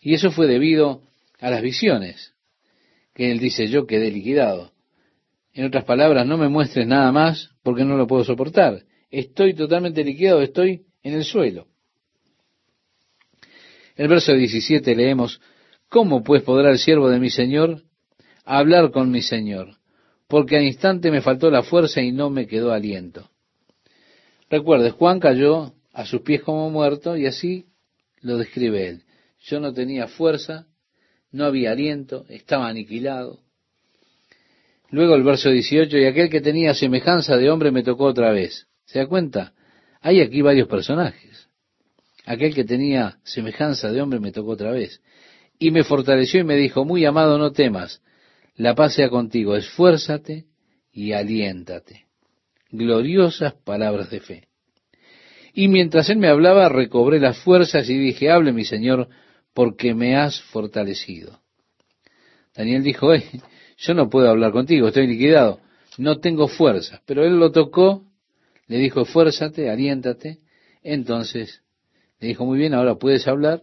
Y eso fue debido a las visiones, que él dice, yo quedé liquidado. En otras palabras, no me muestres nada más porque no lo puedo soportar. Estoy totalmente liquidado, estoy en el suelo. El verso 17 leemos, ¿cómo pues podrá el siervo de mi Señor hablar con mi Señor? Porque al instante me faltó la fuerza y no me quedó aliento. Recuerde, Juan cayó a sus pies como muerto y así lo describe él. Yo no tenía fuerza, no había aliento, estaba aniquilado. Luego el verso 18, y aquel que tenía semejanza de hombre me tocó otra vez. ¿Se da cuenta? Hay aquí varios personajes. Aquel que tenía semejanza de hombre me tocó otra vez. Y me fortaleció y me dijo, muy amado, no temas, la paz sea contigo, esfuérzate y aliéntate. Gloriosas palabras de fe. Y mientras él me hablaba, recobré las fuerzas y dije, hable mi Señor, porque me has fortalecido. Daniel dijo, eh, yo no puedo hablar contigo, estoy liquidado, no tengo fuerza. Pero él lo tocó, le dijo, fuérzate, aliéntate. Entonces le dijo, muy bien, ahora puedes hablar.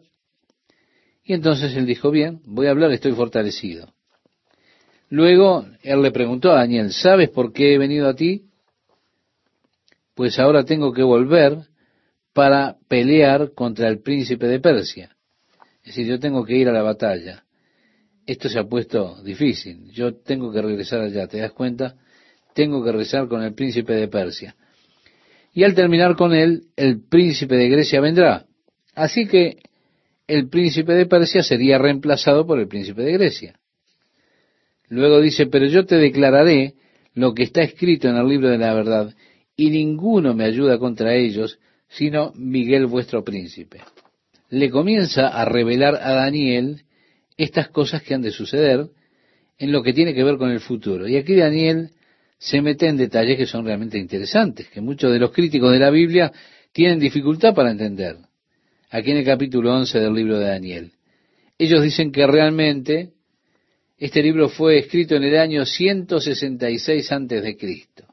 Y entonces él dijo, bien, voy a hablar, estoy fortalecido. Luego él le preguntó a Daniel, ¿sabes por qué he venido a ti? Pues ahora tengo que volver para pelear contra el príncipe de Persia. Es decir, yo tengo que ir a la batalla. Esto se ha puesto difícil. Yo tengo que regresar allá, ¿te das cuenta? Tengo que regresar con el príncipe de Persia. Y al terminar con él, el príncipe de Grecia vendrá. Así que el príncipe de Persia sería reemplazado por el príncipe de Grecia. Luego dice, pero yo te declararé lo que está escrito en el libro de la verdad, y ninguno me ayuda contra ellos, sino Miguel vuestro príncipe. Le comienza a revelar a Daniel estas cosas que han de suceder en lo que tiene que ver con el futuro. Y aquí Daniel se mete en detalles que son realmente interesantes, que muchos de los críticos de la Biblia tienen dificultad para entender aquí en el capítulo 11 del libro de Daniel. Ellos dicen que realmente este libro fue escrito en el año 166 antes de Cristo,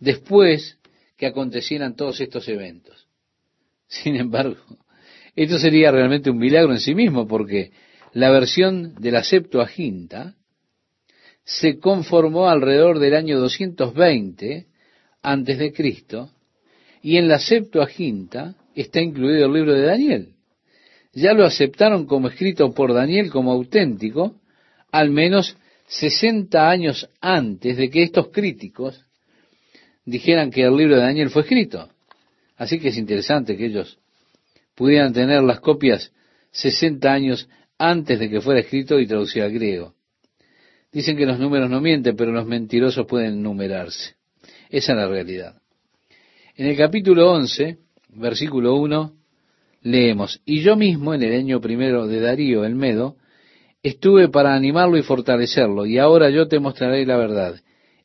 después que acontecieran todos estos eventos. Sin embargo, esto sería realmente un milagro en sí mismo, porque la versión de la Septuaginta se conformó alrededor del año 220 antes de Cristo, y en la Septuaginta está incluido el libro de Daniel. Ya lo aceptaron como escrito por Daniel como auténtico, al menos 60 años antes de que estos críticos dijeran que el libro de Daniel fue escrito. Así que es interesante que ellos pudieran tener las copias 60 años antes de que fuera escrito y traducido al griego. Dicen que los números no mienten, pero los mentirosos pueden numerarse. Esa es la realidad. En el capítulo 11, versículo 1, leemos, y yo mismo en el año primero de Darío el Medo, estuve para animarlo y fortalecerlo, y ahora yo te mostraré la verdad.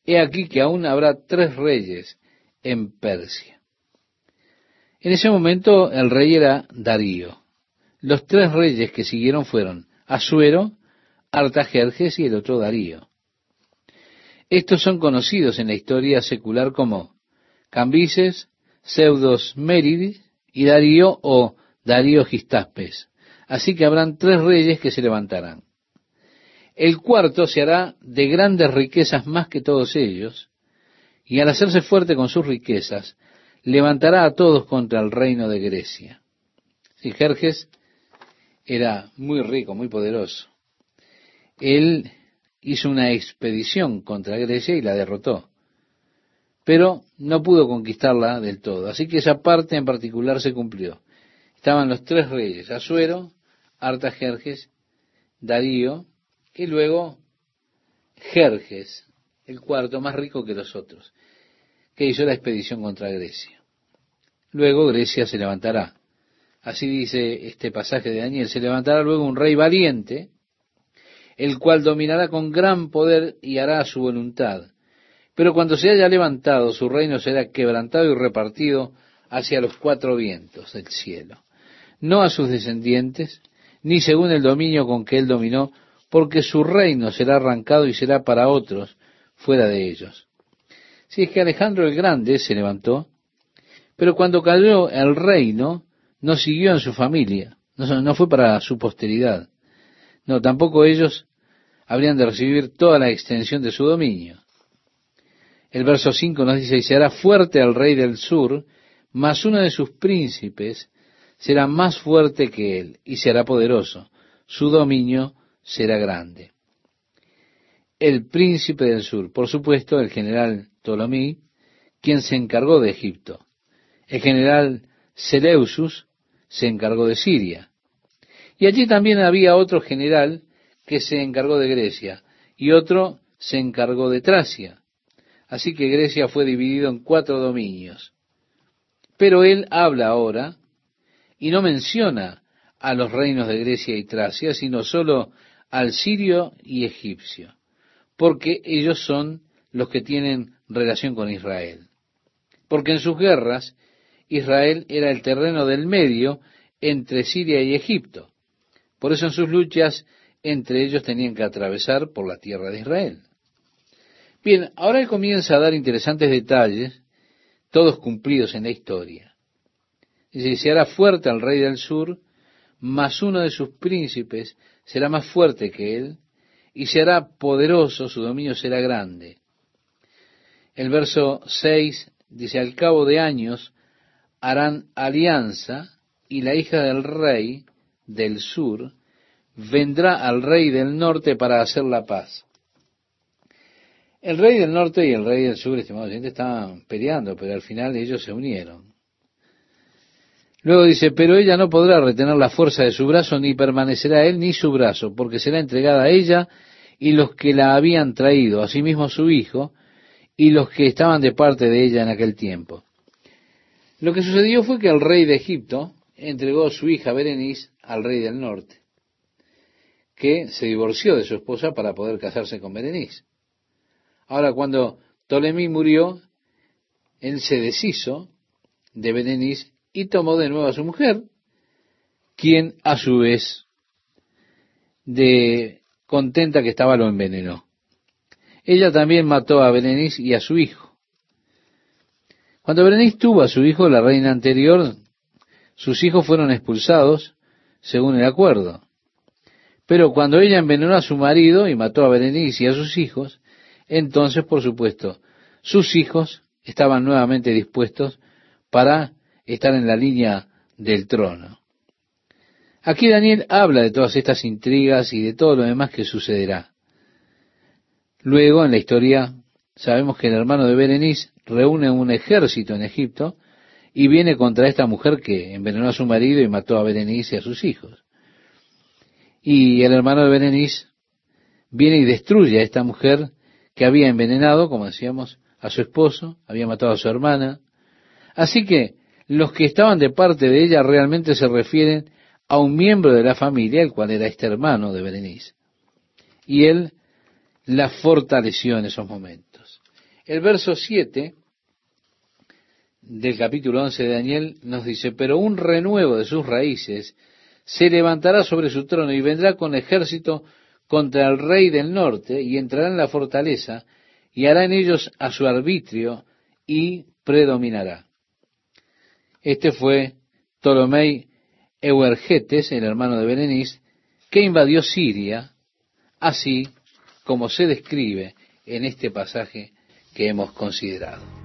He aquí que aún habrá tres reyes en Persia. En ese momento el rey era Darío. Los tres reyes que siguieron fueron Asuero, Artajerjes y el otro Darío. Estos son conocidos en la historia secular como Cambises, Pseudos Mérides y Darío o Darío Gistaspes. Así que habrán tres reyes que se levantarán. El cuarto se hará de grandes riquezas más que todos ellos, y al hacerse fuerte con sus riquezas, levantará a todos contra el reino de Grecia. Si Jerjes era muy rico, muy poderoso. Él hizo una expedición contra Grecia y la derrotó pero no pudo conquistarla del todo. Así que esa parte en particular se cumplió. Estaban los tres reyes, Asuero, Artajerjes, Darío, y luego Jerjes, el cuarto más rico que los otros, que hizo la expedición contra Grecia. Luego Grecia se levantará. Así dice este pasaje de Daniel, se levantará luego un rey valiente, el cual dominará con gran poder y hará su voluntad. Pero cuando se haya levantado, su reino será quebrantado y repartido hacia los cuatro vientos del cielo, no a sus descendientes, ni según el dominio con que él dominó, porque su reino será arrancado y será para otros fuera de ellos. Si es que Alejandro el Grande se levantó, pero cuando cayó el reino, no siguió en su familia, no, fue para su posteridad. No, tampoco ellos habrían de recibir toda la extensión de su dominio. El verso 5 nos dice, y será fuerte el rey del sur, mas uno de sus príncipes será más fuerte que él, y será poderoso. Su dominio será grande. El príncipe del sur, por supuesto, el general Ptolomí, quien se encargó de Egipto. El general Seleucus se encargó de Siria. Y allí también había otro general que se encargó de Grecia, y otro se encargó de Tracia. Así que Grecia fue dividido en cuatro dominios. Pero él habla ahora y no menciona a los reinos de Grecia y Tracia, sino solo al sirio y egipcio, porque ellos son los que tienen relación con Israel. Porque en sus guerras Israel era el terreno del medio entre Siria y Egipto. Por eso en sus luchas entre ellos tenían que atravesar por la tierra de Israel. Bien, ahora él comienza a dar interesantes detalles, todos cumplidos en la historia. Dice, se hará fuerte al rey del sur, mas uno de sus príncipes será más fuerte que él, y será poderoso, su dominio será grande. El verso 6 dice, al cabo de años harán alianza, y la hija del rey del sur vendrá al rey del norte para hacer la paz. El rey del norte y el rey del sur, estimados oyentes, estaban peleando, pero al final ellos se unieron. Luego dice, pero ella no podrá retener la fuerza de su brazo, ni permanecerá él ni su brazo, porque será entregada a ella y los que la habían traído, asimismo su hijo, y los que estaban de parte de ella en aquel tiempo. Lo que sucedió fue que el rey de Egipto entregó su hija Berenice al rey del norte, que se divorció de su esposa para poder casarse con Berenice. Ahora, cuando Ptolemy murió, él se deshizo de Berenice y tomó de nuevo a su mujer, quien a su vez, de contenta que estaba, lo envenenó. Ella también mató a Berenice y a su hijo. Cuando Berenice tuvo a su hijo, la reina anterior, sus hijos fueron expulsados según el acuerdo. Pero cuando ella envenenó a su marido y mató a Berenice y a sus hijos, entonces, por supuesto, sus hijos estaban nuevamente dispuestos para estar en la línea del trono. Aquí Daniel habla de todas estas intrigas y de todo lo demás que sucederá. Luego, en la historia, sabemos que el hermano de Berenice reúne un ejército en Egipto y viene contra esta mujer que envenenó a su marido y mató a Berenice y a sus hijos. Y el hermano de Berenice viene y destruye a esta mujer que había envenenado, como decíamos, a su esposo, había matado a su hermana. Así que los que estaban de parte de ella realmente se refieren a un miembro de la familia, el cual era este hermano de Berenice. Y él la fortaleció en esos momentos. El verso 7 del capítulo 11 de Daniel nos dice, pero un renuevo de sus raíces se levantará sobre su trono y vendrá con ejército contra el rey del norte y entrará en la fortaleza y hará en ellos a su arbitrio y predominará. Este fue Ptolomei Euergetes, el hermano de Berenice, que invadió Siria, así como se describe en este pasaje que hemos considerado.